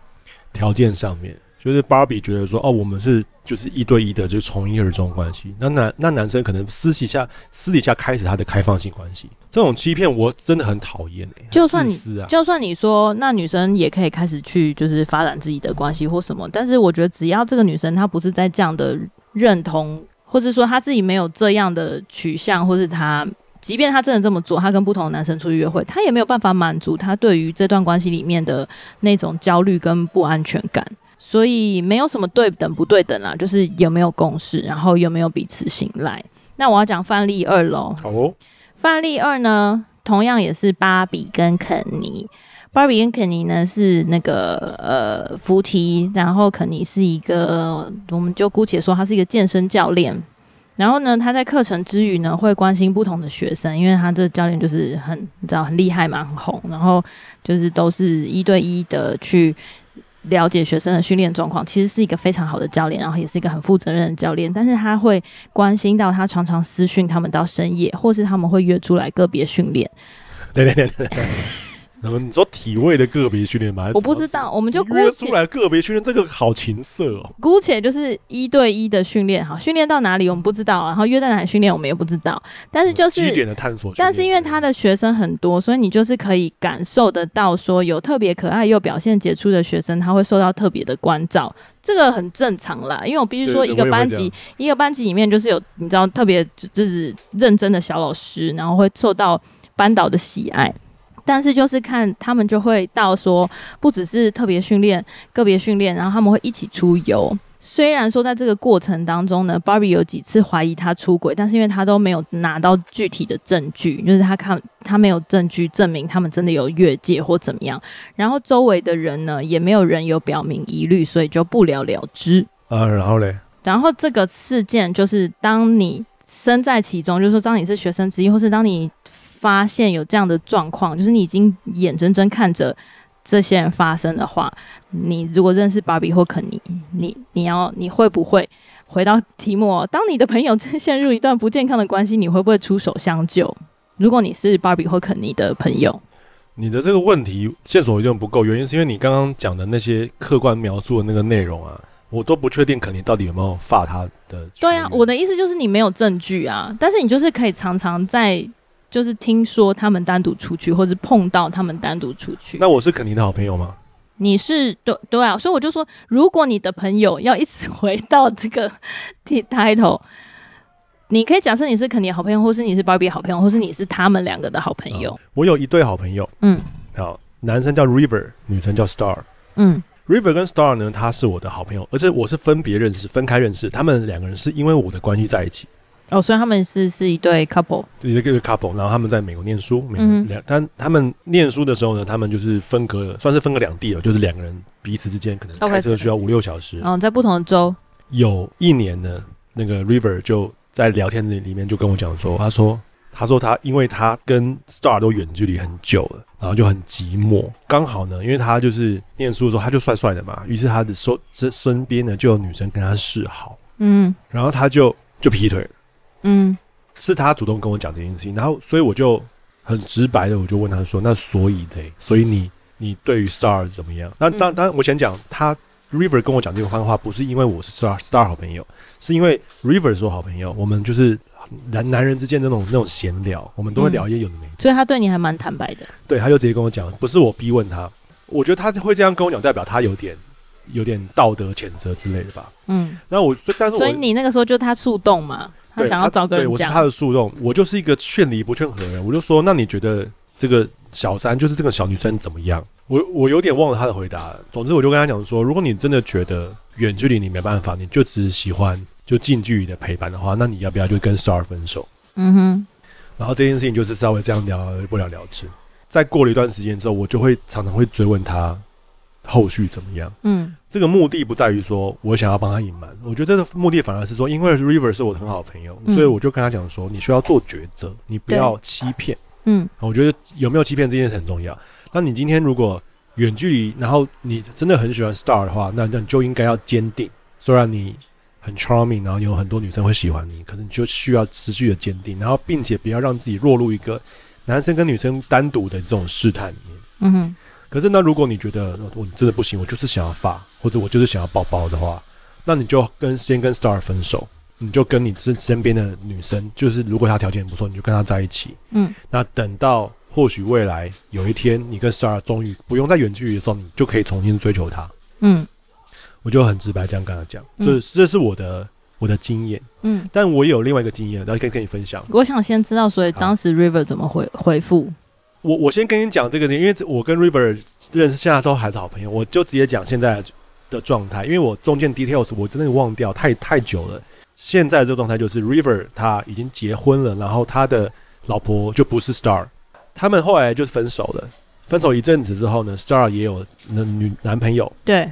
条件上面，就是芭比觉得说，哦，我们是就是一对一的，就是从一而终关系，那男那男生可能私底下私底下开始他的开放性关系，这种欺骗我真的很讨厌、欸、就算你就算你说那女生也可以开始去就是发展自己的关系或什么，但是我觉得只要这个女生她不是在这样的认同，或者说她自己没有这样的取向，或是她。即便他真的这么做，他跟不同的男生出去约会，他也没有办法满足他对于这段关系里面的那种焦虑跟不安全感。所以没有什么对等不对等啦，就是有没有共识，然后有没有彼此信赖。那我要讲范例二喽。哦，范例二呢，同样也是芭比跟肯尼。芭比跟肯尼呢是那个呃夫妻，然后肯尼是一个，我们就姑且说他是一个健身教练。然后呢，他在课程之余呢，会关心不同的学生，因为他这教练就是很你知道很厉害嘛，很红。然后就是都是一对一的去了解学生的训练状况，其实是一个非常好的教练，然后也是一个很负责任的教练。但是他会关心到他常常私训他们到深夜，或是他们会约出来个别训练。对对对对。那么你说体位的个别训练吗？我不知道，我们就约出来个别训练，这个好情色哦。姑且就是一对一的训练，好，训练到哪里我们不知道，然后约在哪里训练我们也不知道。但是就是基点的探索。但是因为他的学生很多，所以你就是可以感受得到，说有特别可爱又表现杰出的学生，他会受到特别的关照，这个很正常啦。因为我必须说，一个班级一个班级里面就是有你知道特别就是认真的小老师，然后会受到班导的喜爱。但是就是看他们就会到说，不只是特别训练、个别训练，然后他们会一起出游。虽然说在这个过程当中呢，Barbie 有几次怀疑他出轨，但是因为他都没有拿到具体的证据，就是他看他没有证据证明他们真的有越界或怎么样。然后周围的人呢，也没有人有表明疑虑，所以就不了了之。啊，然后嘞？然后这个事件就是当你身在其中，就是说当你是学生之一，或是当你。发现有这样的状况，就是你已经眼睁睁看着这些人发生的话，你如果认识芭比或肯尼，你你要你会不会回到题目哦？当你的朋友正陷入一段不健康的关系，你会不会出手相救？如果你是芭比或肯尼的朋友，你的这个问题线索有点不够，原因是因为你刚刚讲的那些客观描述的那个内容啊，我都不确定肯尼到底有没有发他的。对啊，我的意思就是你没有证据啊，但是你就是可以常常在。就是听说他们单独出去，或是碰到他们单独出去。那我是肯尼的好朋友吗？你是对对啊，所以我就说，如果你的朋友要一直回到这个 title，你可以假设你是肯尼的好朋友，或是你是芭比好朋友，或是你是他们两个的好朋友。我有一对好朋友，嗯，好，男生叫 River，女生叫 Star。嗯，River 跟 Star 呢，他是我的好朋友，而且我是分别认识、分开认识，他们两个人是因为我的关系在一起。哦，所以他们是是一对 couple，一个一个 couple，然后他们在美国念书，美国两，但他们念书的时候呢，他们就是分隔了，算是分隔两地了，就是两个人彼此之间可能开车需要五六小时，嗯，在不同的州。有一年呢，那个 River 就在聊天里里面就跟我讲说，他说，他说他因为他跟 Star 都远距离很久了，然后就很寂寞，刚好呢，因为他就是念书的时候他就帅帅的嘛，于是他的身身身边呢就有女生跟他示好，嗯，然后他就就劈腿了。嗯，是他主动跟我讲这件事情，然后所以我就很直白的，我就问他说：“那所以呢？所以你你对于 Star 怎么样？”那当当然，我先讲他 River 跟我讲这个番话，不是因为我是 Star Star 好朋友，是因为 River 是我好朋友，我们就是男男人之间的那种那种闲聊，我们都会聊一些有的没的。所以他对你还蛮坦白的。对，他就直接跟我讲，不是我逼问他，我觉得他会这样跟我讲，代表他有点有点道德谴责之类的吧。嗯，那我但是所以你那个时候就他触动嘛？他想要找个人讲，对，我是他的树洞，我就是一个劝离不劝和的人。我就说，那你觉得这个小三就是这个小女生怎么样？我我有点忘了他的回答。总之，我就跟他讲说，如果你真的觉得远距离你没办法，你就只喜欢就近距离的陪伴的话，那你要不要就跟 Star 分手？嗯哼。然后这件事情就是稍微这样聊不了了之。再过了一段时间之后，我就会常常会追问他，后续怎么样。嗯，这个目的不在于说我想要帮他隐瞒，我觉得这个目的反而是说，因为 River 是我的很好的朋友，所以我就跟他讲说，你需要做抉择，你不要欺骗。嗯，我觉得有没有欺骗这件事很重要。那你今天如果远距离，然后你真的很喜欢 Star 的话，那那你就应该要坚定。虽然你很 charming，然后有很多女生会喜欢你，可是你就需要持续的坚定，然后并且不要让自己落入一个男生跟女生单独的这种试探里面。嗯哼。可是那如果你觉得我真的不行，我就是想要发，或者我就是想要抱抱的话，那你就跟先跟 Star 分手，你就跟你身身边的女生，就是如果她条件不错，你就跟她在一起。嗯。那等到或许未来有一天，你跟 Star 终于不用再远距离的时候，你就可以重新追求她。嗯。我就很直白这样跟他讲，这这是我的我的经验，嗯，但我也有另外一个经验，然后可以跟你分享。我想先知道，所以当时 River 怎么回回复？我我先跟你讲这个，因为我跟 River 认识，现在都还是好朋友，我就直接讲现在的状态，因为我中间 details 我真的忘掉太太久了。现在这个状态就是 River 他已经结婚了，然后他的老婆就不是 Star，他们后来就是分手了。分手一阵子之后呢，Star 也有那女男朋友，对。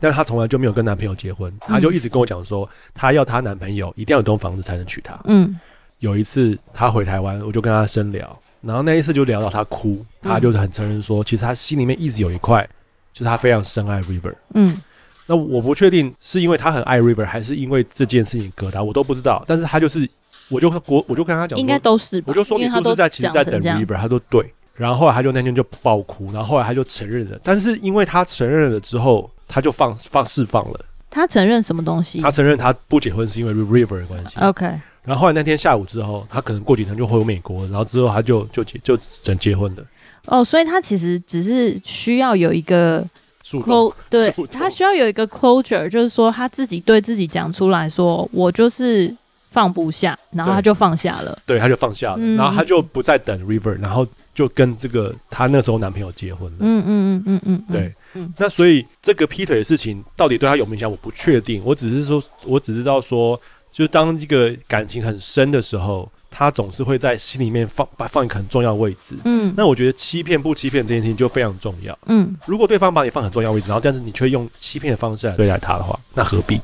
但是她从来就没有跟男朋友结婚，她就一直跟我讲说，她要她男朋友一定要有栋房子才能娶她。嗯，有一次她回台湾，我就跟她深聊，然后那一次就聊到他哭，他就很承认说，其实他心里面一直有一块，就是他非常深爱 River。嗯，那我不确定是因为他很爱 River，还是因为这件事情疙瘩，我都不知道。但是他就是，我就我我就跟他讲，应该都是，我就说你是不是在其实在等 River？他说对，然后后来他就那天就爆哭，然后后来他就承认了，但是因为他承认了之后。他就放放释放了。他承认什么东西？他承认他不结婚是因为 River 的关系。OK。然后后来那天下午之后，他可能过几天就回美国，然后之后他就就结就整结婚的。哦，所以他其实只是需要有一个 close，对，他需要有一个 closure，就是说他自己对自己讲出来说，我就是放不下，然后他就放下了。对，他就放下了，嗯、然后他就不再等 River，然后就跟这个他那时候男朋友结婚了。嗯嗯嗯嗯嗯，对。嗯，那所以这个劈腿的事情到底对他有没有影响，我不确定。我只是说，我只知道说，就当一个感情很深的时候，他总是会在心里面放把放一个很重要的位置。嗯，那我觉得欺骗不欺骗这件事情就非常重要。嗯，如果对方把你放很重要位置，然后但是你却用欺骗的方式来对待他的话，那何必？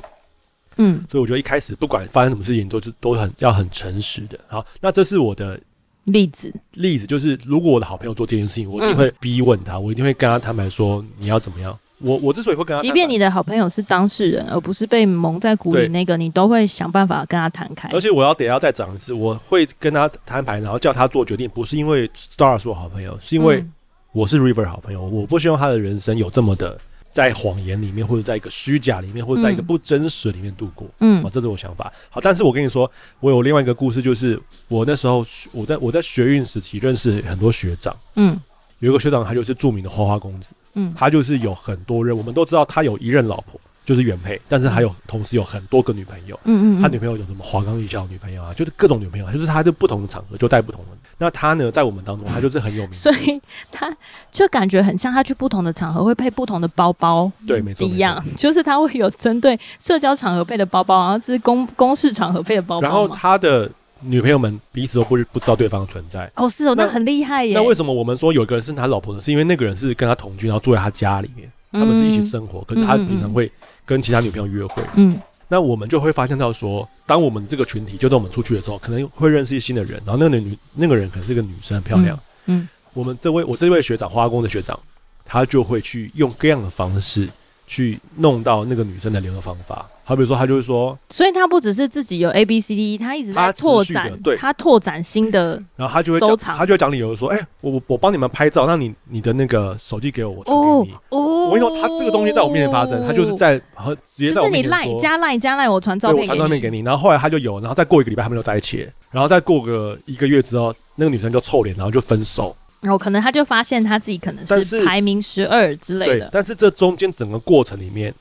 嗯，所以我觉得一开始不管发生什么事情，都是都很要很诚实的。好，那这是我的。例子，例子就是，如果我的好朋友做这件事情，我一定会逼问他，嗯、我一定会跟他坦白说，你要怎么样。我我之所以会跟他，即便你的好朋友是当事人，而不是被蒙在鼓里那个，你都会想办法跟他谈开。而且我要得要再讲一次，我会跟他摊牌，然后叫他做决定，不是因为 Star 是我好朋友，是因为我是 River 好朋友，我不希望他的人生有这么的。在谎言里面，或者在一个虚假里面，或者在一个不真实里面度过，嗯，啊，这是我想法。好，但是我跟你说，我有另外一个故事，就是我那时候我在我在学运时期认识很多学长，嗯，有一个学长他就是著名的花花公子，嗯，他就是有很多人，我们都知道他有一任老婆。就是原配，但是还有同时有很多个女朋友。嗯嗯，他女朋友有什么华冈艺校女朋友啊？就是各种女朋友，就是他在不同的场合就带不同的。那他呢，在我们当中，他就是很有名，所以他就感觉很像他去不同的场合会配不同的包包。对，没错，一样，就是他会有针对社交场合配的包包，然后是公公事场合配的包包。然后他的女朋友们彼此都不不知道对方的存在。哦，是哦，那很厉害耶。那为什么我们说有一个人是他老婆呢？是因为那个人是跟他同居，然后住在他家里面。他们是一起生活，可是他平常会跟其他女朋友约会。嗯，那我们就会发现到说，当我们这个群体就当我们出去的时候，可能会认识一新的人，然后那个女那个人可能是个女生，很漂亮。嗯，我们这位我这位学长花工的学长，他就会去用各样的方式去弄到那个女生的联合方法。好，比如说他就会说，所以他不只是自己有 A B C D E，他一直在拓展，对，他拓展新的，然后他就会收藏，他就会讲理由说，哎，我我我帮你们拍照，那你你的那个手机给我，我传给你。哦，我跟你说，他这个东西在我面前发生，他就是在和直接在我面前说，你赖加赖加赖，我传照片，我传照片给你。然后后来他就有，然后再过一个礼拜，他们就在一起，然后再过个一个月之后，那个女生就臭脸，然后就分手。然后可能他就发现他自己可能是排名十二之类的。对，但是这中间整个过程里面。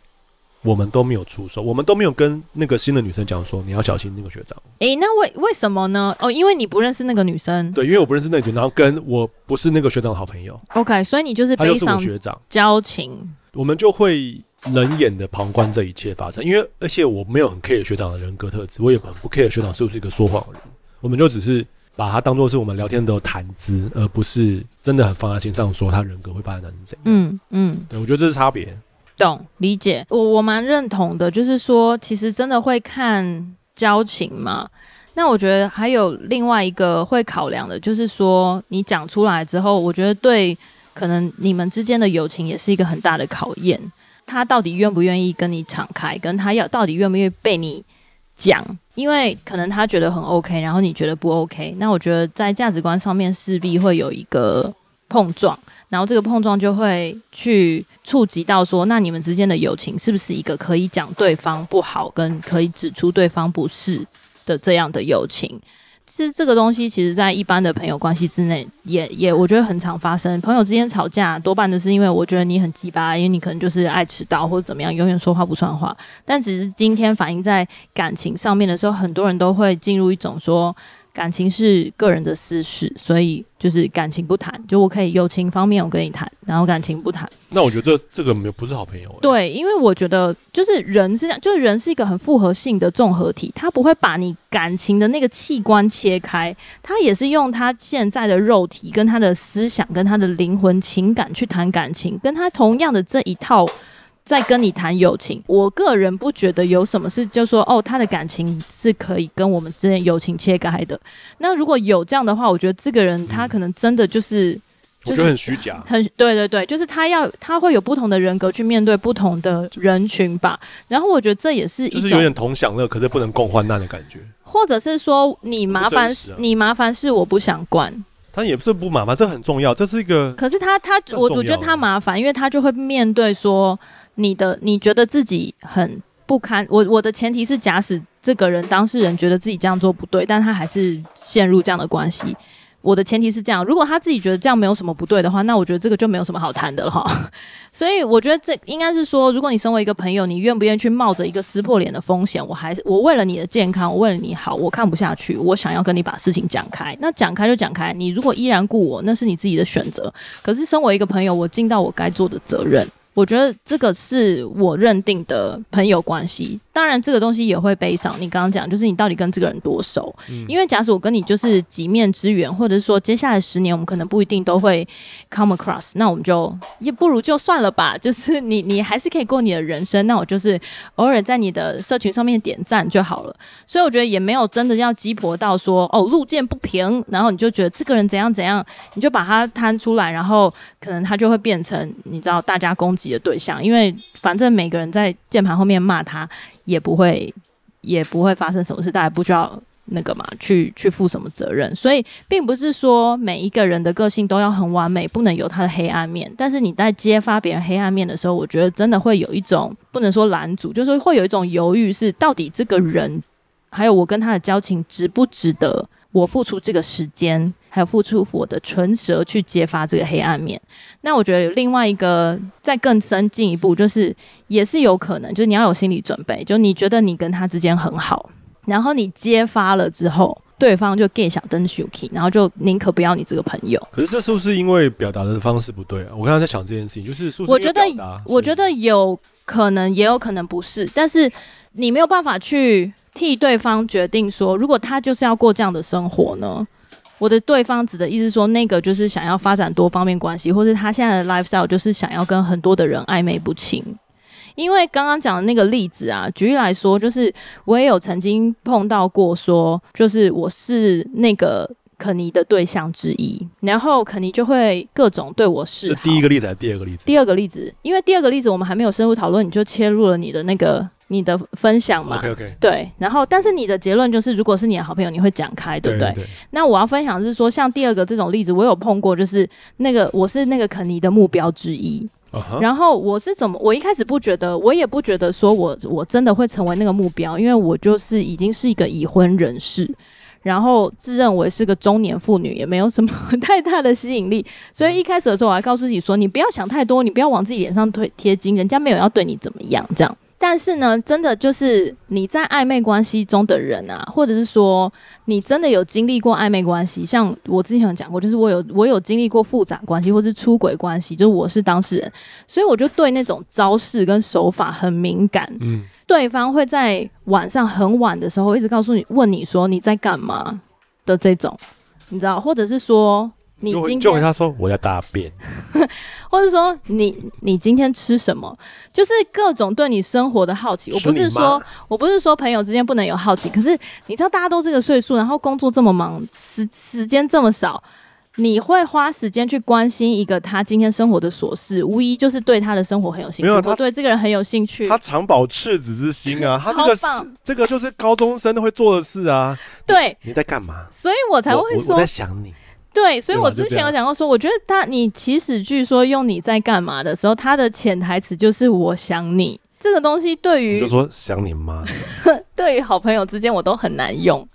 我们都没有出手，我们都没有跟那个新的女生讲说，你要小心那个学长。诶，那为为什么呢？哦，因为你不认识那个女生。对，因为我不认识那个女生，然后跟我不是那个学长的好朋友。OK，所以你就是背上学长交情，我们就会冷眼的旁观这一切发生。因为而且我没有很 care 学长的人格特质，我也很不 care 学长是不是一个说谎的人。我们就只是把它当做是我们聊天的谈资，而不是真的很放在心上说他人格会发展成怎样。嗯嗯，对，我觉得这是差别。懂，理解，我我蛮认同的，就是说，其实真的会看交情嘛。那我觉得还有另外一个会考量的，就是说你讲出来之后，我觉得对可能你们之间的友情也是一个很大的考验。他到底愿不愿意跟你敞开，跟他要到底愿不愿意被你讲？因为可能他觉得很 OK，然后你觉得不 OK。那我觉得在价值观上面势必会有一个碰撞，然后这个碰撞就会去触及到说，那你们之间的友情是不是一个可以讲对方不好，跟可以指出对方不是？的这样的友情，其实这个东西，其实在一般的朋友关系之内，也也我觉得很常发生。朋友之间吵架，多半都是因为我觉得你很鸡巴，因为你可能就是爱迟到或者怎么样，永远说话不算话。但只是今天反映在感情上面的时候，很多人都会进入一种说。感情是个人的私事，所以就是感情不谈。就我可以友情方面我跟你谈，然后感情不谈。那我觉得这这个没有不是好朋友。对，因为我觉得就是人是这样，就是人是一个很复合性的综合体，他不会把你感情的那个器官切开，他也是用他现在的肉体跟他的思想跟他的灵魂情感去谈感情，跟他同样的这一套。在跟你谈友情，我个人不觉得有什么事，就说哦，他的感情是可以跟我们之间友情切开的。那如果有这样的话，我觉得这个人他可能真的就是，嗯就是、我觉得很虚假，很对对对，就是他要他会有不同的人格去面对不同的人群吧。然后我觉得这也是一种就是有点同享乐，可是不能共患难的感觉，或者是说你麻烦、啊、你麻烦事我不想管，他也不是不麻烦，这很重要，这是一个。可是他他我我觉得他麻烦，因为他就会面对说。你的你觉得自己很不堪，我我的前提是假使这个人当事人觉得自己这样做不对，但他还是陷入这样的关系。我的前提是这样，如果他自己觉得这样没有什么不对的话，那我觉得这个就没有什么好谈的了哈。所以我觉得这应该是说，如果你身为一个朋友，你愿不愿意去冒着一个撕破脸的风险？我还是我为了你的健康，我为了你好，我看不下去，我想要跟你把事情讲开。那讲开就讲开，你如果依然顾我，那是你自己的选择。可是身为一个朋友，我尽到我该做的责任。我觉得这个是我认定的朋友关系。当然，这个东西也会悲伤。你刚刚讲，就是你到底跟这个人多熟？嗯、因为假使我跟你就是几面之缘，或者是说接下来十年我们可能不一定都会 come across，那我们就也不如就算了吧。就是你你还是可以过你的人生，那我就是偶尔在你的社群上面点赞就好了。所以我觉得也没有真的要鸡婆到说哦路见不平，然后你就觉得这个人怎样怎样，你就把他摊出来，然后可能他就会变成你知道大家攻击的对象，因为反正每个人在键盘后面骂他。也不会，也不会发生什么事，大家不需要那个嘛，去去负什么责任。所以，并不是说每一个人的个性都要很完美，不能有他的黑暗面。但是你在揭发别人黑暗面的时候，我觉得真的会有一种不能说拦阻，就是会有一种犹豫，是到底这个人还有我跟他的交情值不值得我付出这个时间。还有付出我的唇舌去揭发这个黑暗面，那我觉得有另外一个再更深进一步，就是也是有可能，就是你要有心理准备，就你觉得你跟他之间很好，然后你揭发了之后，对方就 get 小灯 shuki，然后就宁可不要你这个朋友。可是这是不是因为表达的方式不对啊？我刚刚在想这件事情，就是，是，是我觉得我觉得有可能，也有可能不是，但是你没有办法去替对方决定说，如果他就是要过这样的生活呢？我的对方指的意思说，那个就是想要发展多方面关系，或是他现在的 lifestyle 就是想要跟很多的人暧昧不清。因为刚刚讲的那个例子啊，举例来说，就是我也有曾经碰到过，说就是我是那个肯尼的对象之一，然后肯尼就会各种对我示好。是第一个例子还是第二个例子？第二个例子，因为第二个例子我们还没有深入讨论，你就切入了你的那个。你的分享嘛，OK OK，对，然后但是你的结论就是，如果是你的好朋友，你会讲开，对不对？那我要分享的是说，像第二个这种例子，我有碰过，就是那个我是那个肯尼的目标之一，uh huh. 然后我是怎么，我一开始不觉得，我也不觉得说我我真的会成为那个目标，因为我就是已经是一个已婚人士，然后自认为是个中年妇女，也没有什么 太大的吸引力，所以一开始的时候，我还告诉自己说，你不要想太多，你不要往自己脸上推贴金，人家没有要对你怎么样，这样。但是呢，真的就是你在暧昧关系中的人啊，或者是说你真的有经历过暧昧关系，像我之前有讲过，就是我有我有经历过复杂关系，或是出轨关系，就是我是当事人，所以我就对那种招式跟手法很敏感。嗯，对方会在晚上很晚的时候一直告诉你，问你说你在干嘛的这种。你知道，或者是说你今天就回他说我要大便，或者说你你今天吃什么，就是各种对你生活的好奇。我不是说我不是说朋友之间不能有好奇，可是你知道大家都这个岁数，然后工作这么忙，时时间这么少。你会花时间去关心一个他今天生活的琐事，无疑就是对他的生活很有兴趣。没有，他对这个人很有兴趣。他常保赤子之心啊，他这个是这个就是高中生都会做的事啊。对，你在干嘛？所以我才会说我，我在想你。对，所以我之前有讲过说，我觉得他你起始句说用你在干嘛的时候，他的潜台词就是我想你。这个东西对于就说想你妈，对于好朋友之间我都很难用。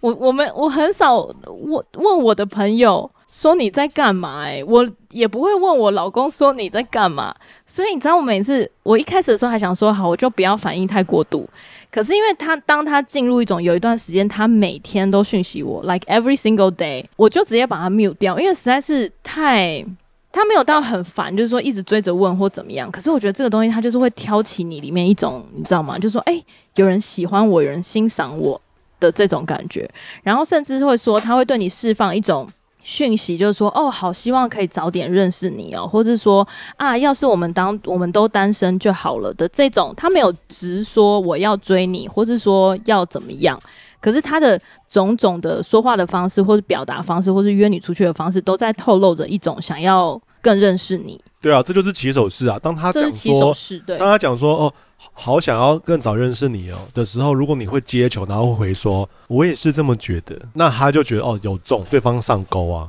我我们我很少问问我的朋友说你在干嘛？欸，哎，我也不会问我老公说你在干嘛。所以你知道，我每次我一开始的时候还想说好，我就不要反应太过度。可是因为他当他进入一种有一段时间，他每天都讯息我，like every single day，我就直接把他 mute 掉，因为实在是太他没有到很烦，就是说一直追着问或怎么样。可是我觉得这个东西他就是会挑起你里面一种你知道吗？就是说哎，有人喜欢我，有人欣赏我。的这种感觉，然后甚至会说他会对你释放一种讯息，就是说哦，好希望可以早点认识你哦，或者说啊，要是我们当我们都单身就好了的这种，他没有直说我要追你，或是说要怎么样，可是他的种种的说话的方式，或是表达方式，或是约你出去的方式，都在透露着一种想要更认识你。对啊，这就是起手式啊。当他讲说，当他讲说哦。好想要更早认识你哦的时候，如果你会接球，然后会回说“我也是这么觉得”，那他就觉得哦有中，对方上钩啊。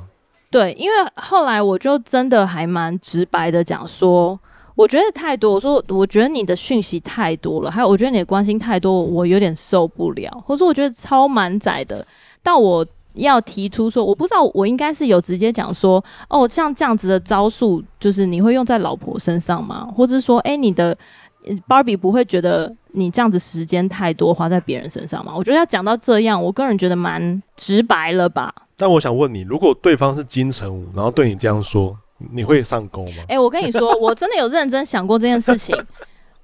对，因为后来我就真的还蛮直白的讲说，我觉得太多，我说我觉得你的讯息太多了，还有我觉得你的关心太多，我有点受不了，或者说我觉得超满载的。但我要提出说，我不知道我应该是有直接讲说，哦，像这样子的招数，就是你会用在老婆身上吗？或者是说，哎，你的。Barbie 不会觉得你这样子时间太多花在别人身上吗？我觉得要讲到这样，我个人觉得蛮直白了吧。但我想问你，如果对方是金城武，然后对你这样说，你会上钩吗？哎、欸，我跟你说，我真的有认真想过这件事情。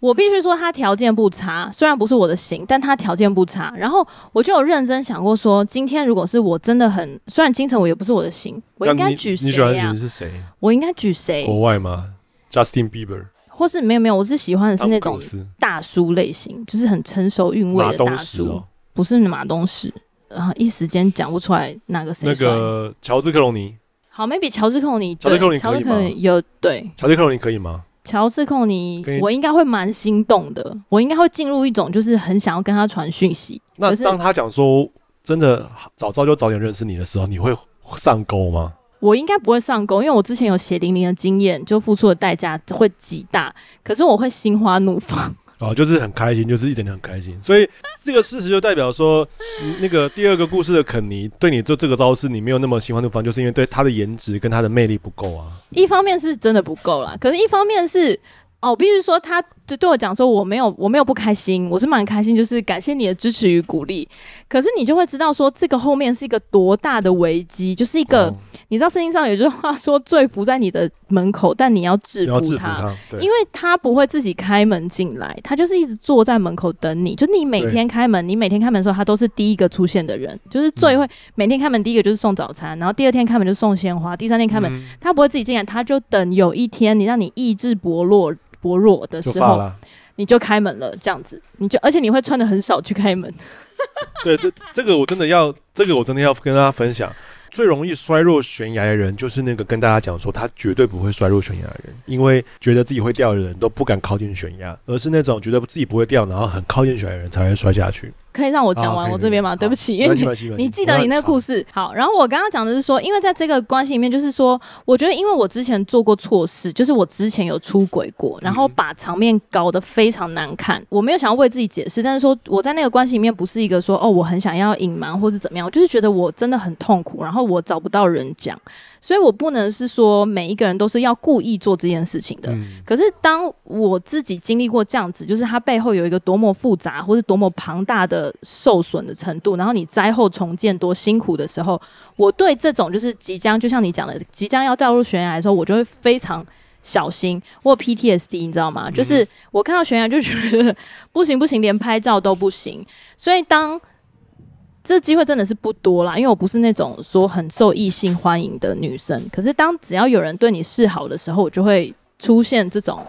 我必须说，他条件不差，虽然不是我的型，但他条件不差。然后我就有认真想过说，今天如果是我真的很，虽然金城武也不是我的型，我应该举谁呀？你喜欢的是谁？我应该举谁？国外吗？Justin Bieber。或是没有没有，我是喜欢的是那种大叔类型，就是很成熟韵味的大叔，哦、不是马东石。然后一时间讲不出来哪个谁。那个乔治克隆尼。好，maybe 乔治克隆尼。乔治克隆尼可以吗？有对。乔治克隆尼可以吗？乔治克隆尼，我应该会蛮心动的，我应该会进入一种就是很想要跟他传讯息。那当他讲说真的早早就早点认识你的时候，你会上钩吗？我应该不会上钩，因为我之前有血淋淋的经验，就付出的代价会极大。可是我会心花怒放哦，就是很开心，就是一整天很开心。所以这个事实就代表说，那个第二个故事的肯尼对你做这个招式，你没有那么喜欢对方，就是因为对他的颜值跟他的魅力不够啊。一方面是真的不够啦，可是一方面是。哦，必须说，他对对我讲说，我没有，我没有不开心，我是蛮开心，就是感谢你的支持与鼓励。可是你就会知道说，这个后面是一个多大的危机，就是一个，哦、你知道圣经上有句话 说，罪伏在你的门口，但你要制服他，因为他不会自己开门进来，他就是一直坐在门口等你。就你每天开门，你每天开门的时候，他都是第一个出现的人，就是最会每天开门第一个就是送早餐，然后第二天开门就送鲜花，第三天开门、嗯、他不会自己进来，他就等有一天你让你意志薄弱。薄弱的时候，你就开门了，这样子，你就而且你会穿的很少去开门。对，这这个我真的要，这个我真的要跟大家分享。最容易摔落悬崖的人，就是那个跟大家讲说他绝对不会摔落悬崖的人，因为觉得自己会掉的人都不敢靠近悬崖，而是那种觉得自己不会掉，然后很靠近悬崖的人才会摔下去。可以让我讲完我这边吗？对不起，因为你你记得你那个故事。好，然后我刚刚讲的是说，因为在这个关系里面，就是说，我觉得因为我之前做过错事，就是我之前有出轨过，然后把场面搞得非常难看。我没有想要为自己解释，但是说我在那个关系里面不是一个说哦，我很想要隐瞒或是怎么样，我就是觉得我真的很痛苦，然后我找不到人讲。所以我不能是说每一个人都是要故意做这件事情的。嗯、可是当我自己经历过这样子，就是它背后有一个多么复杂或是多么庞大的受损的程度，然后你灾后重建多辛苦的时候，我对这种就是即将就像你讲的，即将要掉入悬崖的时候，我就会非常小心。我有 PTSD，你知道吗？嗯、就是我看到悬崖就觉得 不行不行，连拍照都不行。所以当这机会真的是不多啦，因为我不是那种说很受异性欢迎的女生。可是当只要有人对你示好的时候，我就会出现这种，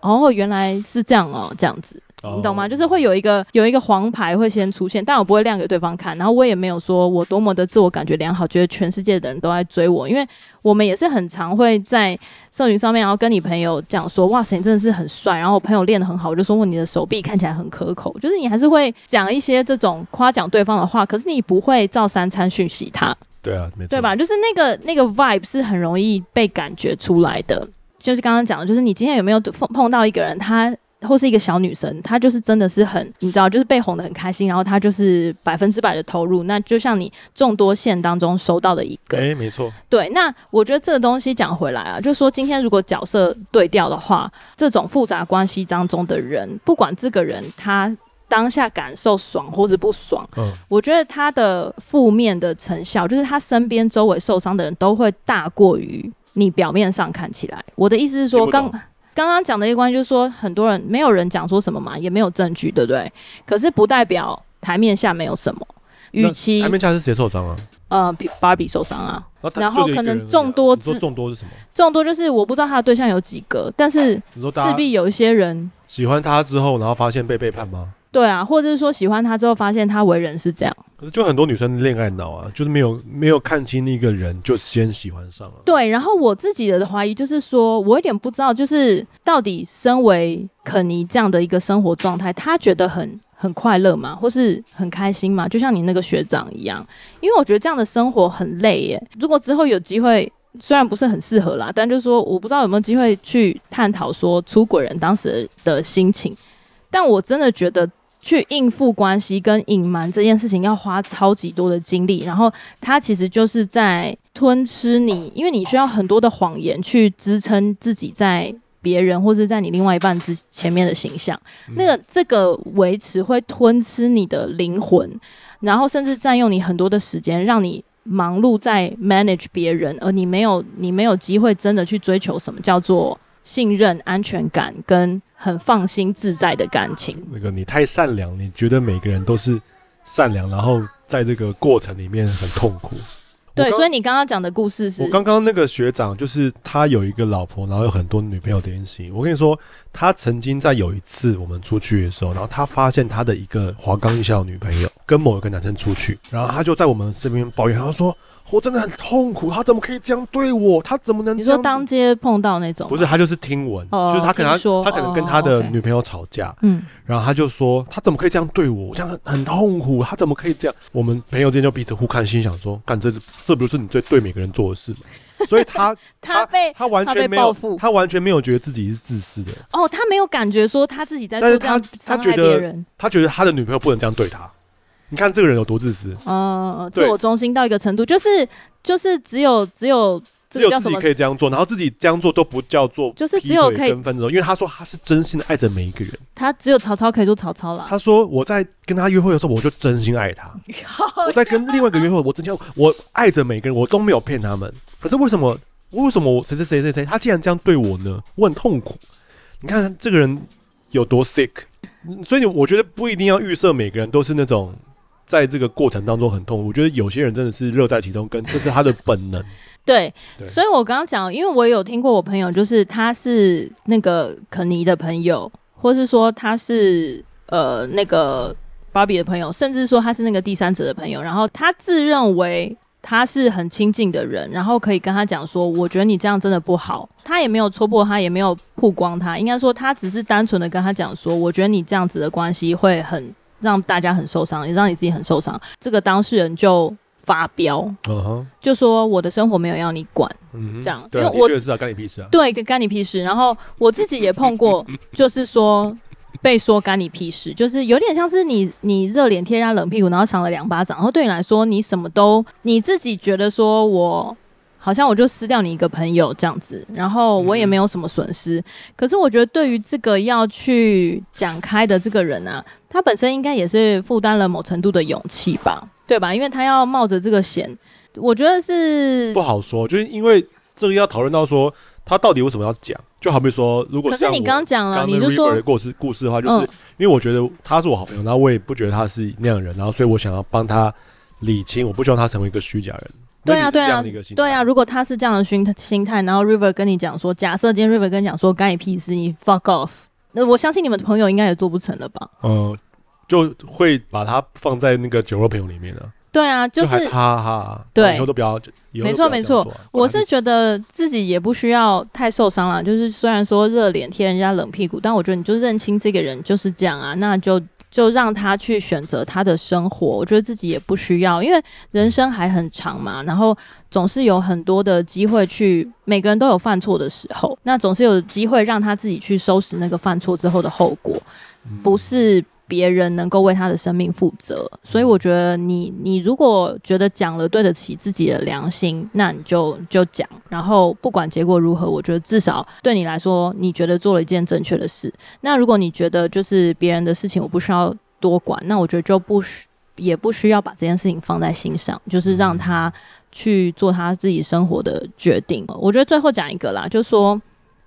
哦，原来是这样哦，这样子。你懂吗？就是会有一个有一个黄牌会先出现，但我不会亮给对方看，然后我也没有说我多么的自我感觉良好，觉得全世界的人都在追我，因为我们也是很常会在社群上面，然后跟你朋友讲说，哇塞，你真的是很帅，然后我朋友练得很好，我就说，你的手臂看起来很可口，就是你还是会讲一些这种夸奖对方的话，可是你不会照三餐讯息他，对啊，没错，对吧？就是那个那个 vibe 是很容易被感觉出来的，就是刚刚讲的，就是你今天有没有碰碰到一个人，他。或是一个小女生，她就是真的是很，你知道，就是被哄得很开心，然后她就是百分之百的投入。那就像你众多线当中收到的一个，哎，没错。对，那我觉得这个东西讲回来啊，就是说今天如果角色对调的话，这种复杂关系当中的人，不管这个人他当下感受爽或者不爽，嗯，我觉得他的负面的成效，就是他身边周围受伤的人都会大过于你表面上看起来。我的意思是说，刚。刚刚讲的一个关，就是说很多人没有人讲说什么嘛，也没有证据，对不对？可是不代表台面下没有什么。与其台面下是谁受伤啊？呃，Barbie 受伤啊。然后可能众多之众多是什么？众多就是我不知道他的对象有几个，但是势必有一些人喜欢他之后，然后发现被背叛吗？对啊，或者是说喜欢他之后，发现他为人是这样。可是就很多女生恋爱脑啊，就是没有没有看清那个人，就先喜欢上了。对，然后我自己的怀疑就是说，我有点不知道，就是到底身为肯尼这样的一个生活状态，他觉得很很快乐吗？或是很开心吗？就像你那个学长一样，因为我觉得这样的生活很累耶。如果之后有机会，虽然不是很适合啦，但就是说，我不知道有没有机会去探讨说出轨人当时的心情。但我真的觉得。去应付关系跟隐瞒这件事情要花超级多的精力，然后他其实就是在吞吃你，因为你需要很多的谎言去支撑自己在别人或者在你另外一半之前面的形象。那个这个维持会吞吃你的灵魂，然后甚至占用你很多的时间，让你忙碌在 manage 别人，而你没有你没有机会真的去追求什么叫做信任、安全感跟。很放心自在的感情。那个你太善良，你觉得每个人都是善良，然后在这个过程里面很痛苦。对，所以你刚刚讲的故事是，我刚刚那个学长就是他有一个老婆，然后有很多女朋友的原型。我跟你说，他曾经在有一次我们出去的时候，然后他发现他的一个华冈艺校的女朋友跟某一个男生出去，然后他就在我们身边抱怨，他说。我真的很痛苦，他怎么可以这样对我？他怎么能？你说当街碰到那种？不是，他就是听闻，哦、就是他可能他，他可能跟他的女朋友吵架，嗯、哦，然后他就说他怎么可以这样对我？我这样很很痛苦，他怎么可以这样？我们朋友之间就彼此互看，心想说，干这是这不是你最对每个人做的事吗？所以他他被他，他完全没有他，他完全没有觉得自己是自私的哦，他没有感觉说他自己在做这样伤害别人，他觉得他的女朋友不能这样对他。你看这个人有多自私，呃，自我中心到一个程度，就是就是只有只有只有自己可以这样做，然后自己这样做都不叫做，就是只有可以跟分的时候，因为他说他是真心的爱着每一个人，他只有曹操可以做曹操了。他说我在跟他约会的时候，我就真心爱他；我在跟另外一个约会，我真心我爱着每个人，我都没有骗他们。可是为什么为什么我谁谁谁谁谁他竟然这样对我呢？我很痛苦。你看这个人有多 sick，所以我觉得不一定要预设每个人都是那种。在这个过程当中很痛苦，我觉得有些人真的是乐在其中，跟这是他的本能。对，对，所以我刚刚讲，因为我有听过我朋友，就是他是那个肯尼的朋友，或是说他是呃那个芭比的朋友，甚至说他是那个第三者的朋友，然后他自认为他是很亲近的人，然后可以跟他讲说，我觉得你这样真的不好。他也没有戳破他，也没有曝光他，应该说他只是单纯的跟他讲说，我觉得你这样子的关系会很。让大家很受伤，也让你自己很受伤。这个当事人就发飙，uh huh. 就说我的生活没有要你管，uh. 这样。对啊，我确实是啊，干你屁事啊。对，干你屁事。然后我自己也碰过，就是说被说干你屁事，就是有点像是你你热脸贴人家冷屁股，然后赏了两巴掌。然后对你来说，你什么都你自己觉得说我。好像我就失掉你一个朋友这样子，然后我也没有什么损失。嗯、可是我觉得，对于这个要去讲开的这个人啊，他本身应该也是负担了某程度的勇气吧，对吧？因为他要冒着这个险，我觉得是不好说。就是因为这个要讨论到说，他到底为什么要讲？就好比说，如果可是你刚刚讲了，你就说故事故事的话，就是因为我觉得他是我好朋友，然后我也不觉得他是那样的人，然后所以我想要帮他理清，我不希望他成为一个虚假人。对啊，对啊，对啊。如果他是这样的心心态，然后 River 跟你讲说，假设今天 River 跟你讲说，干你屁事，你 fuck off。那我相信你们的朋友应该也做不成了吧？嗯，就会把它放在那个酒肉朋友里面了。对啊，就是就哈哈。对，以后都不要。没错没错，我是觉得自己也不需要太受伤了。就是虽然说热脸贴人家冷屁股，但我觉得你就认清这个人就是这样啊，那就。就让他去选择他的生活，我觉得自己也不需要，因为人生还很长嘛。然后总是有很多的机会去，每个人都有犯错的时候，那总是有机会让他自己去收拾那个犯错之后的后果，不是别人能够为他的生命负责。所以我觉得你，你如果觉得讲了对得起自己的良心，那你就就讲。然后不管结果如何，我觉得至少对你来说，你觉得做了一件正确的事。那如果你觉得就是别人的事情，我不需要多管，那我觉得就不需也不需要把这件事情放在心上，就是让他去做他自己生活的决定。我觉得最后讲一个啦，就说，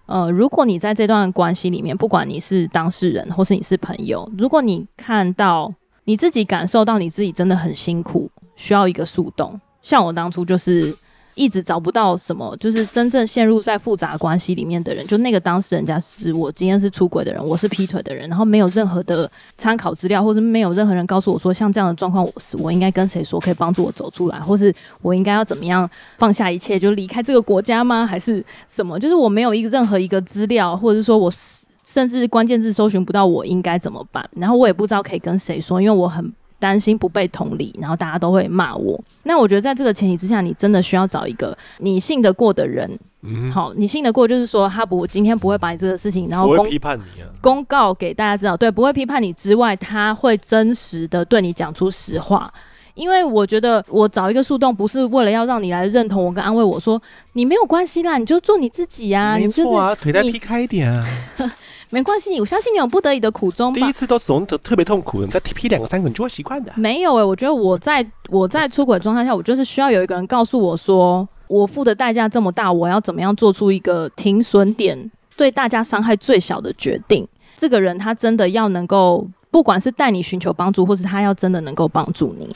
呃，如果你在这段关系里面，不管你是当事人或是你是朋友，如果你看到你自己感受到你自己真的很辛苦，需要一个树洞，像我当初就是。一直找不到什么，就是真正陷入在复杂关系里面的人，就那个当事人家是我今天是出轨的人，我是劈腿的人，然后没有任何的参考资料，或是没有任何人告诉我说，像这样的状况，我是我应该跟谁说可以帮助我走出来，或是我应该要怎么样放下一切，就离开这个国家吗？还是什么？就是我没有一个任何一个资料，或者是说我甚至关键字搜寻不到，我应该怎么办？然后我也不知道可以跟谁说，因为我很。担心不被同理，然后大家都会骂我。那我觉得在这个前提之下，你真的需要找一个你信得过的人。嗯，好，你信得过，就是说他不今天不会把你这个事情，然后公批判你啊，公告给大家知道。对，不会批判你之外，他会真实的对你讲出实话。因为我觉得我找一个树洞，不是为了要让你来认同我跟安慰我说你没有关系啦，你就做你自己呀，没错啊，你就是腿再劈开一点啊。没关系，你我相信你有不得已的苦衷吧。第一次都是特特别痛苦，你再踢两个三个，你就会习惯的。没有诶、欸，我觉得我在我在出轨状态下，我就是需要有一个人告诉我说，我付的代价这么大，我要怎么样做出一个停损点，对大家伤害最小的决定。这个人他真的要能够，不管是带你寻求帮助，或是他要真的能够帮助你。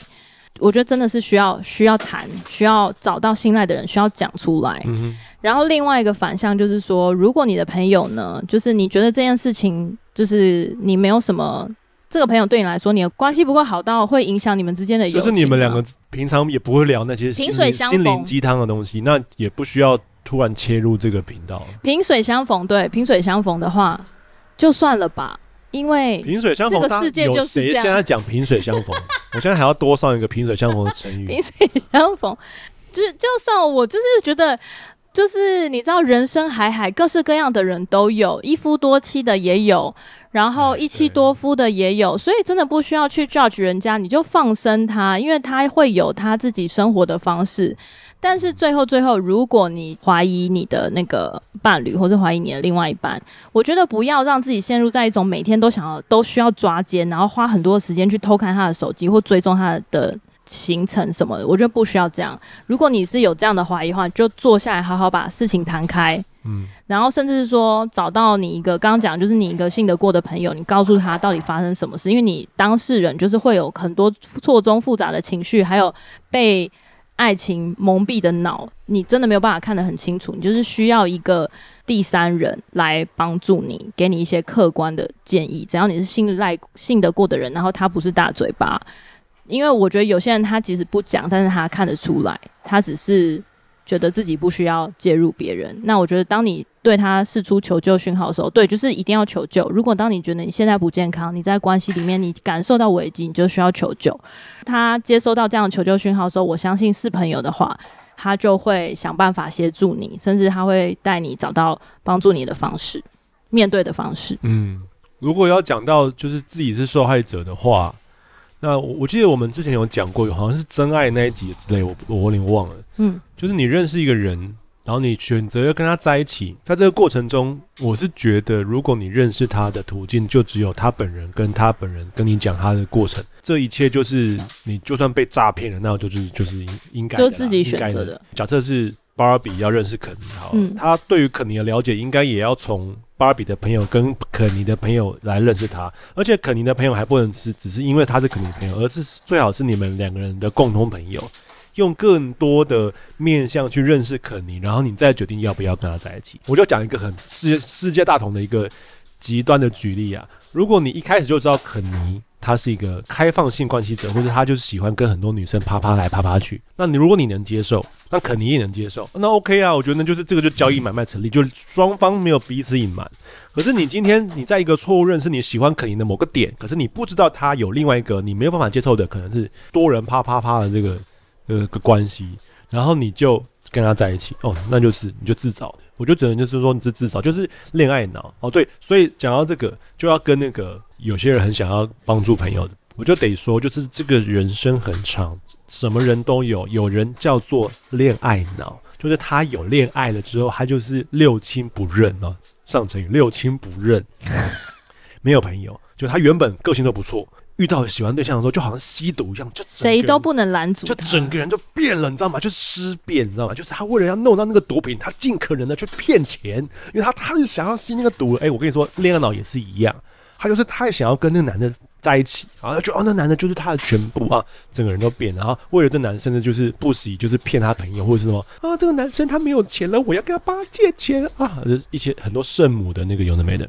我觉得真的是需要需要谈，需要找到信赖的人，需要讲出来。嗯。然后另外一个反向就是说，如果你的朋友呢，就是你觉得这件事情，就是你没有什么，这个朋友对你来说，你的关系不够好到会影响你们之间的友情。就是你们两个平常也不会聊那些心灵心灵鸡汤的东西，那也不需要突然切入这个频道。萍水相逢，对，萍水相逢的话，就算了吧。因为萍水相逢，这个世界就是谁现在讲萍水相逢？我现在还要多上一个萍水相逢的成语。萍水相逢，就是就算我就是觉得，就是你知道，人生海海，各式各样的人都有，一夫多妻的也有，然后一妻多夫的也有，所以真的不需要去 judge 人家，你就放生他，因为他会有他自己生活的方式。但是最后最后，如果你怀疑你的那个伴侣，或是怀疑你的另外一半，我觉得不要让自己陷入在一种每天都想要都需要抓奸，然后花很多时间去偷看他的手机或追踪他的行程什么的。我觉得不需要这样。如果你是有这样的怀疑的话，就坐下来好好把事情谈开，嗯，然后甚至是说找到你一个刚刚讲就是你一个信得过的朋友，你告诉他到底发生什么事，因为你当事人就是会有很多错综复杂的情绪，还有被。爱情蒙蔽的脑，你真的没有办法看得很清楚。你就是需要一个第三人来帮助你，给你一些客观的建议。只要你是信赖、信得过的人，然后他不是大嘴巴。因为我觉得有些人他即使不讲，但是他看得出来，他只是。觉得自己不需要介入别人，那我觉得当你对他释出求救讯号的时候，对，就是一定要求救。如果当你觉得你现在不健康，你在关系里面你感受到危机，你就需要求救。他接收到这样的求救讯号的时候，我相信是朋友的话，他就会想办法协助你，甚至他会带你找到帮助你的方式，面对的方式。嗯，如果要讲到就是自己是受害者的话。那我我记得我们之前有讲过，好像是真爱那一集之类，我我有点忘了。嗯，就是你认识一个人，然后你选择要跟他在一起，在这个过程中，我是觉得，如果你认识他的途径就只有他本人跟他本人跟你讲他的过程，这一切就是你就算被诈骗了，那就是就是应应该，就自己选择的。假设是芭比要认识肯尼，好，嗯，他对于肯尼的了解应该也要从芭比的朋友跟肯尼的朋友来认识他，而且肯尼的朋友还不能是只是因为他是肯尼的朋友，而是最好是你们两个人的共同朋友，用更多的面向去认识肯尼，然后你再决定要不要跟他在一起。我就讲一个很世世界大同的一个极端的举例啊，如果你一开始就知道肯尼。他是一个开放性关系者，或者他就是喜欢跟很多女生啪啪来啪啪去。那你如果你能接受，那肯尼也能接受，那 OK 啊，我觉得那就是这个就交易买卖成立，就双方没有彼此隐瞒。可是你今天你在一个错误认识你喜欢肯尼的某个点，可是你不知道他有另外一个你没有办法接受的，可能是多人啪啪啪的这个呃个关系，然后你就跟他在一起哦，那就是你就自找的。我就只能就是说，你这至少就是恋爱脑哦。对，所以讲到这个，就要跟那个有些人很想要帮助朋友的，我就得说，就是这个人生很长，什么人都有。有人叫做恋爱脑，就是他有恋爱了之后，他就是六亲不认哦。上成语六亲不认，没有朋友，就他原本个性都不错。遇到喜欢对象的时候，就好像吸毒一样，就谁都不能拦阻，就整个人就变了，你知道吗？就尸变，你知道吗？就是他为了要弄到那个毒品，他尽可能的去骗钱，因为他他是想要吸那个毒。哎、欸，我跟你说，恋爱脑也是一样，他就是太想要跟那个男的在一起，然后就哦，那男的就是他的全部啊，整个人都变，然后为了这男生，呢就是不惜就是骗他朋友，或者是什么啊，这个男生他没有钱了，我要跟他爸借钱啊，就一些很多圣母的那个有的没的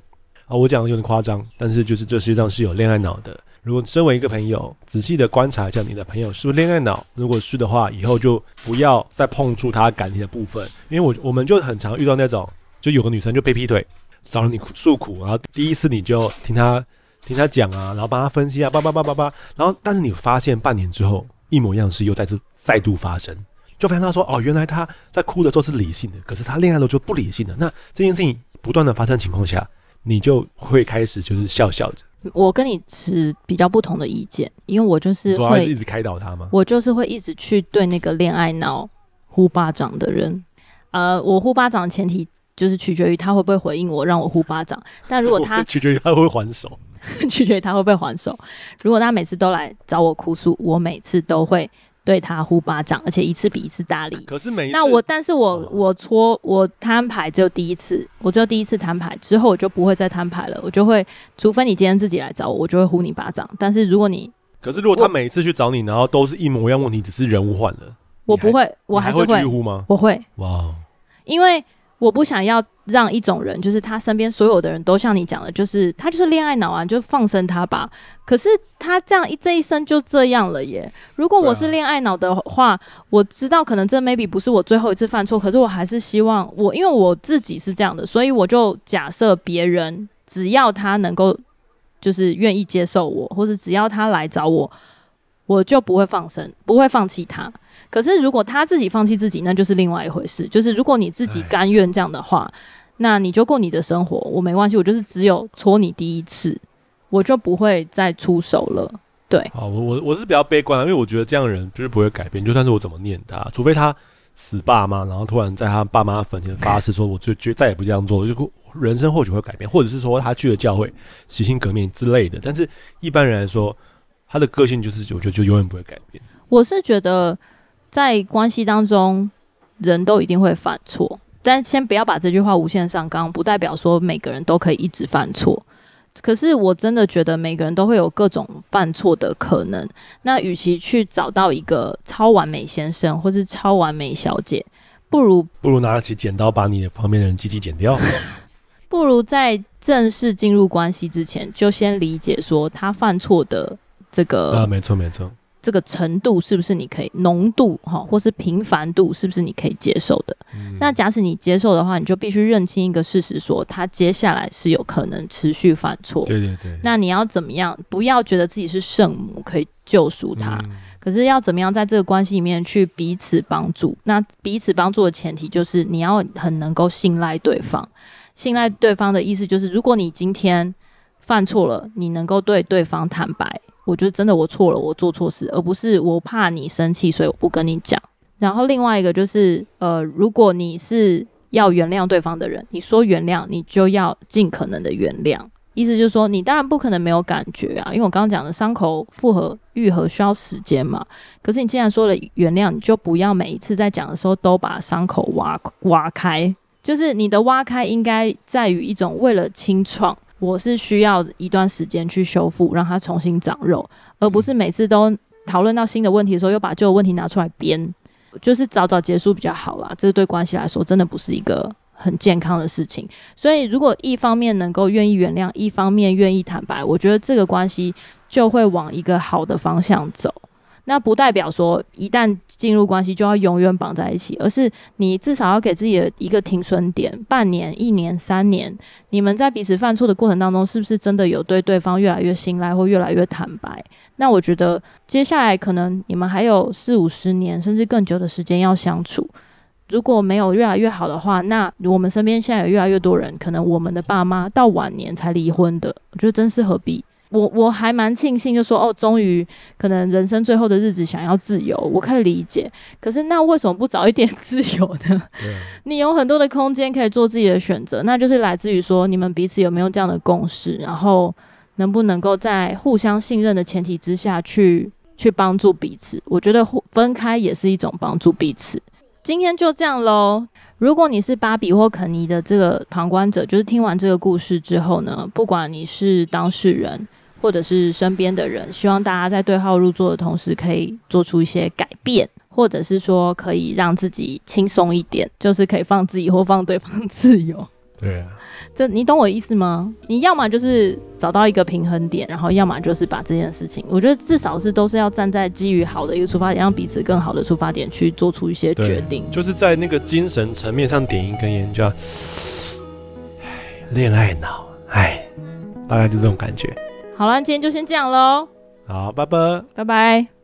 啊，我讲的有点夸张，但是就是这世界上是有恋爱脑的。如果身为一个朋友，仔细的观察一下你的朋友是不是恋爱脑，如果是的话，以后就不要再碰触他感情的部分，因为我我们就很常遇到那种，就有个女生就被劈腿，找了你诉苦，然后第一次你就听他听他讲啊，然后帮他分析啊，叭叭叭叭叭，然后但是你发现半年之后一模一样的事又再次再度发生，就发现他说哦，原来他在哭的时候是理性的，可是他恋爱的时候就不理性的，那这件事情不断的发生情况下，你就会开始就是笑笑着。我跟你持比较不同的意见，因为我就是会一直开导他吗？我就是会一直去对那个恋爱脑呼巴掌的人。呃，我呼巴掌的前提就是取决于他会不会回应我，让我呼巴掌。但如果他 取决于他会不会还手，取决于他会不会还手。如果他每次都来找我哭诉，我每次都会。对他呼巴掌，而且一次比一次大力。可是每那我，但是我我搓我摊牌只有第一次，我只有第一次摊牌之后，我就不会再摊牌了。我就会，除非你今天自己来找我，我就会呼你巴掌。但是如果你，可是如果他每一次去找你，然后都是一模一样问题，只是人物换了，我不会，我还是会，会继续呼吗？我会。哇，因为。我不想要让一种人，就是他身边所有的人都像你讲的，就是他就是恋爱脑啊，就放生他吧。可是他这样一这一生就这样了耶。如果我是恋爱脑的话，啊、我知道可能这 maybe 不是我最后一次犯错，可是我还是希望我，因为我自己是这样的，所以我就假设别人只要他能够就是愿意接受我，或者只要他来找我，我就不会放生，不会放弃他。可是，如果他自己放弃自己，那就是另外一回事。就是如果你自己甘愿这样的话，那你就过你的生活，我没关系。我就是只有戳你第一次，我就不会再出手了。对，啊，我我我是比较悲观的，因为我觉得这样的人就是不会改变，就算是我怎么念他，除非他死爸妈，然后突然在他爸妈坟前发誓说，我就绝再也不这样做，就人生或许会改变，或者是说他去了教会洗心革面之类的。但是一般人来说，他的个性就是，我觉得就永远不会改变。我是觉得。在关系当中，人都一定会犯错，但先不要把这句话无限上纲，不代表说每个人都可以一直犯错。可是我真的觉得每个人都会有各种犯错的可能。那与其去找到一个超完美先生或是超完美小姐，不如不如拿起剪刀把你旁边的人鸡鸡剪掉。不如在正式进入关系之前，就先理解说他犯错的这个啊，没错没错。这个程度是不是你可以浓度哈，或是频繁度是不是你可以接受的？嗯、那假使你接受的话，你就必须认清一个事实说，说他接下来是有可能持续犯错。对对对。那你要怎么样？不要觉得自己是圣母可以救赎他，嗯、可是要怎么样在这个关系里面去彼此帮助？那彼此帮助的前提就是你要很能够信赖对方。信赖对方的意思就是，如果你今天犯错了，你能够对对方坦白。我觉得真的我错了，我做错事，而不是我怕你生气，所以我不跟你讲。然后另外一个就是，呃，如果你是要原谅对方的人，你说原谅，你就要尽可能的原谅。意思就是说，你当然不可能没有感觉啊，因为我刚刚讲的伤口复合愈合需要时间嘛。可是你既然说了原谅，你就不要每一次在讲的时候都把伤口挖挖开。就是你的挖开应该在于一种为了清创，我是需要一段时间去修复，让它重新长肉，而不是每次都讨论到新的问题的时候又把旧的问题拿出来编，就是早早结束比较好啦。这对关系来说真的不是一个很健康的事情。所以如果一方面能够愿意原谅，一方面愿意坦白，我觉得这个关系就会往一个好的方向走。那不代表说一旦进入关系就要永远绑在一起，而是你至少要给自己的一个停损点，半年、一年、三年，你们在彼此犯错的过程当中，是不是真的有对对方越来越信赖或越来越坦白？那我觉得接下来可能你们还有四五十年甚至更久的时间要相处，如果没有越来越好的话，那我们身边现在有越来越多人，可能我们的爸妈到晚年才离婚的，我觉得真是何必？我我还蛮庆幸，就说哦，终于可能人生最后的日子想要自由，我可以理解。可是那为什么不早一点自由呢？你有很多的空间可以做自己的选择，那就是来自于说你们彼此有没有这样的共识，然后能不能够在互相信任的前提之下去去帮助彼此。我觉得分开也是一种帮助彼此。今天就这样喽。如果你是芭比或肯尼的这个旁观者，就是听完这个故事之后呢，不管你是当事人。或者是身边的人，希望大家在对号入座的同时，可以做出一些改变，或者是说可以让自己轻松一点，就是可以放自己或放对方自由。对啊，这你懂我意思吗？你要么就是找到一个平衡点，然后要么就是把这件事情，我觉得至少是都是要站在基于好的一个出发点，让彼此更好的出发点去做出一些决定。就是在那个精神层面上点一根烟，就要恋爱脑，哎，大概就这种感觉。好了，今天就先这样喽。好，拜拜，拜拜。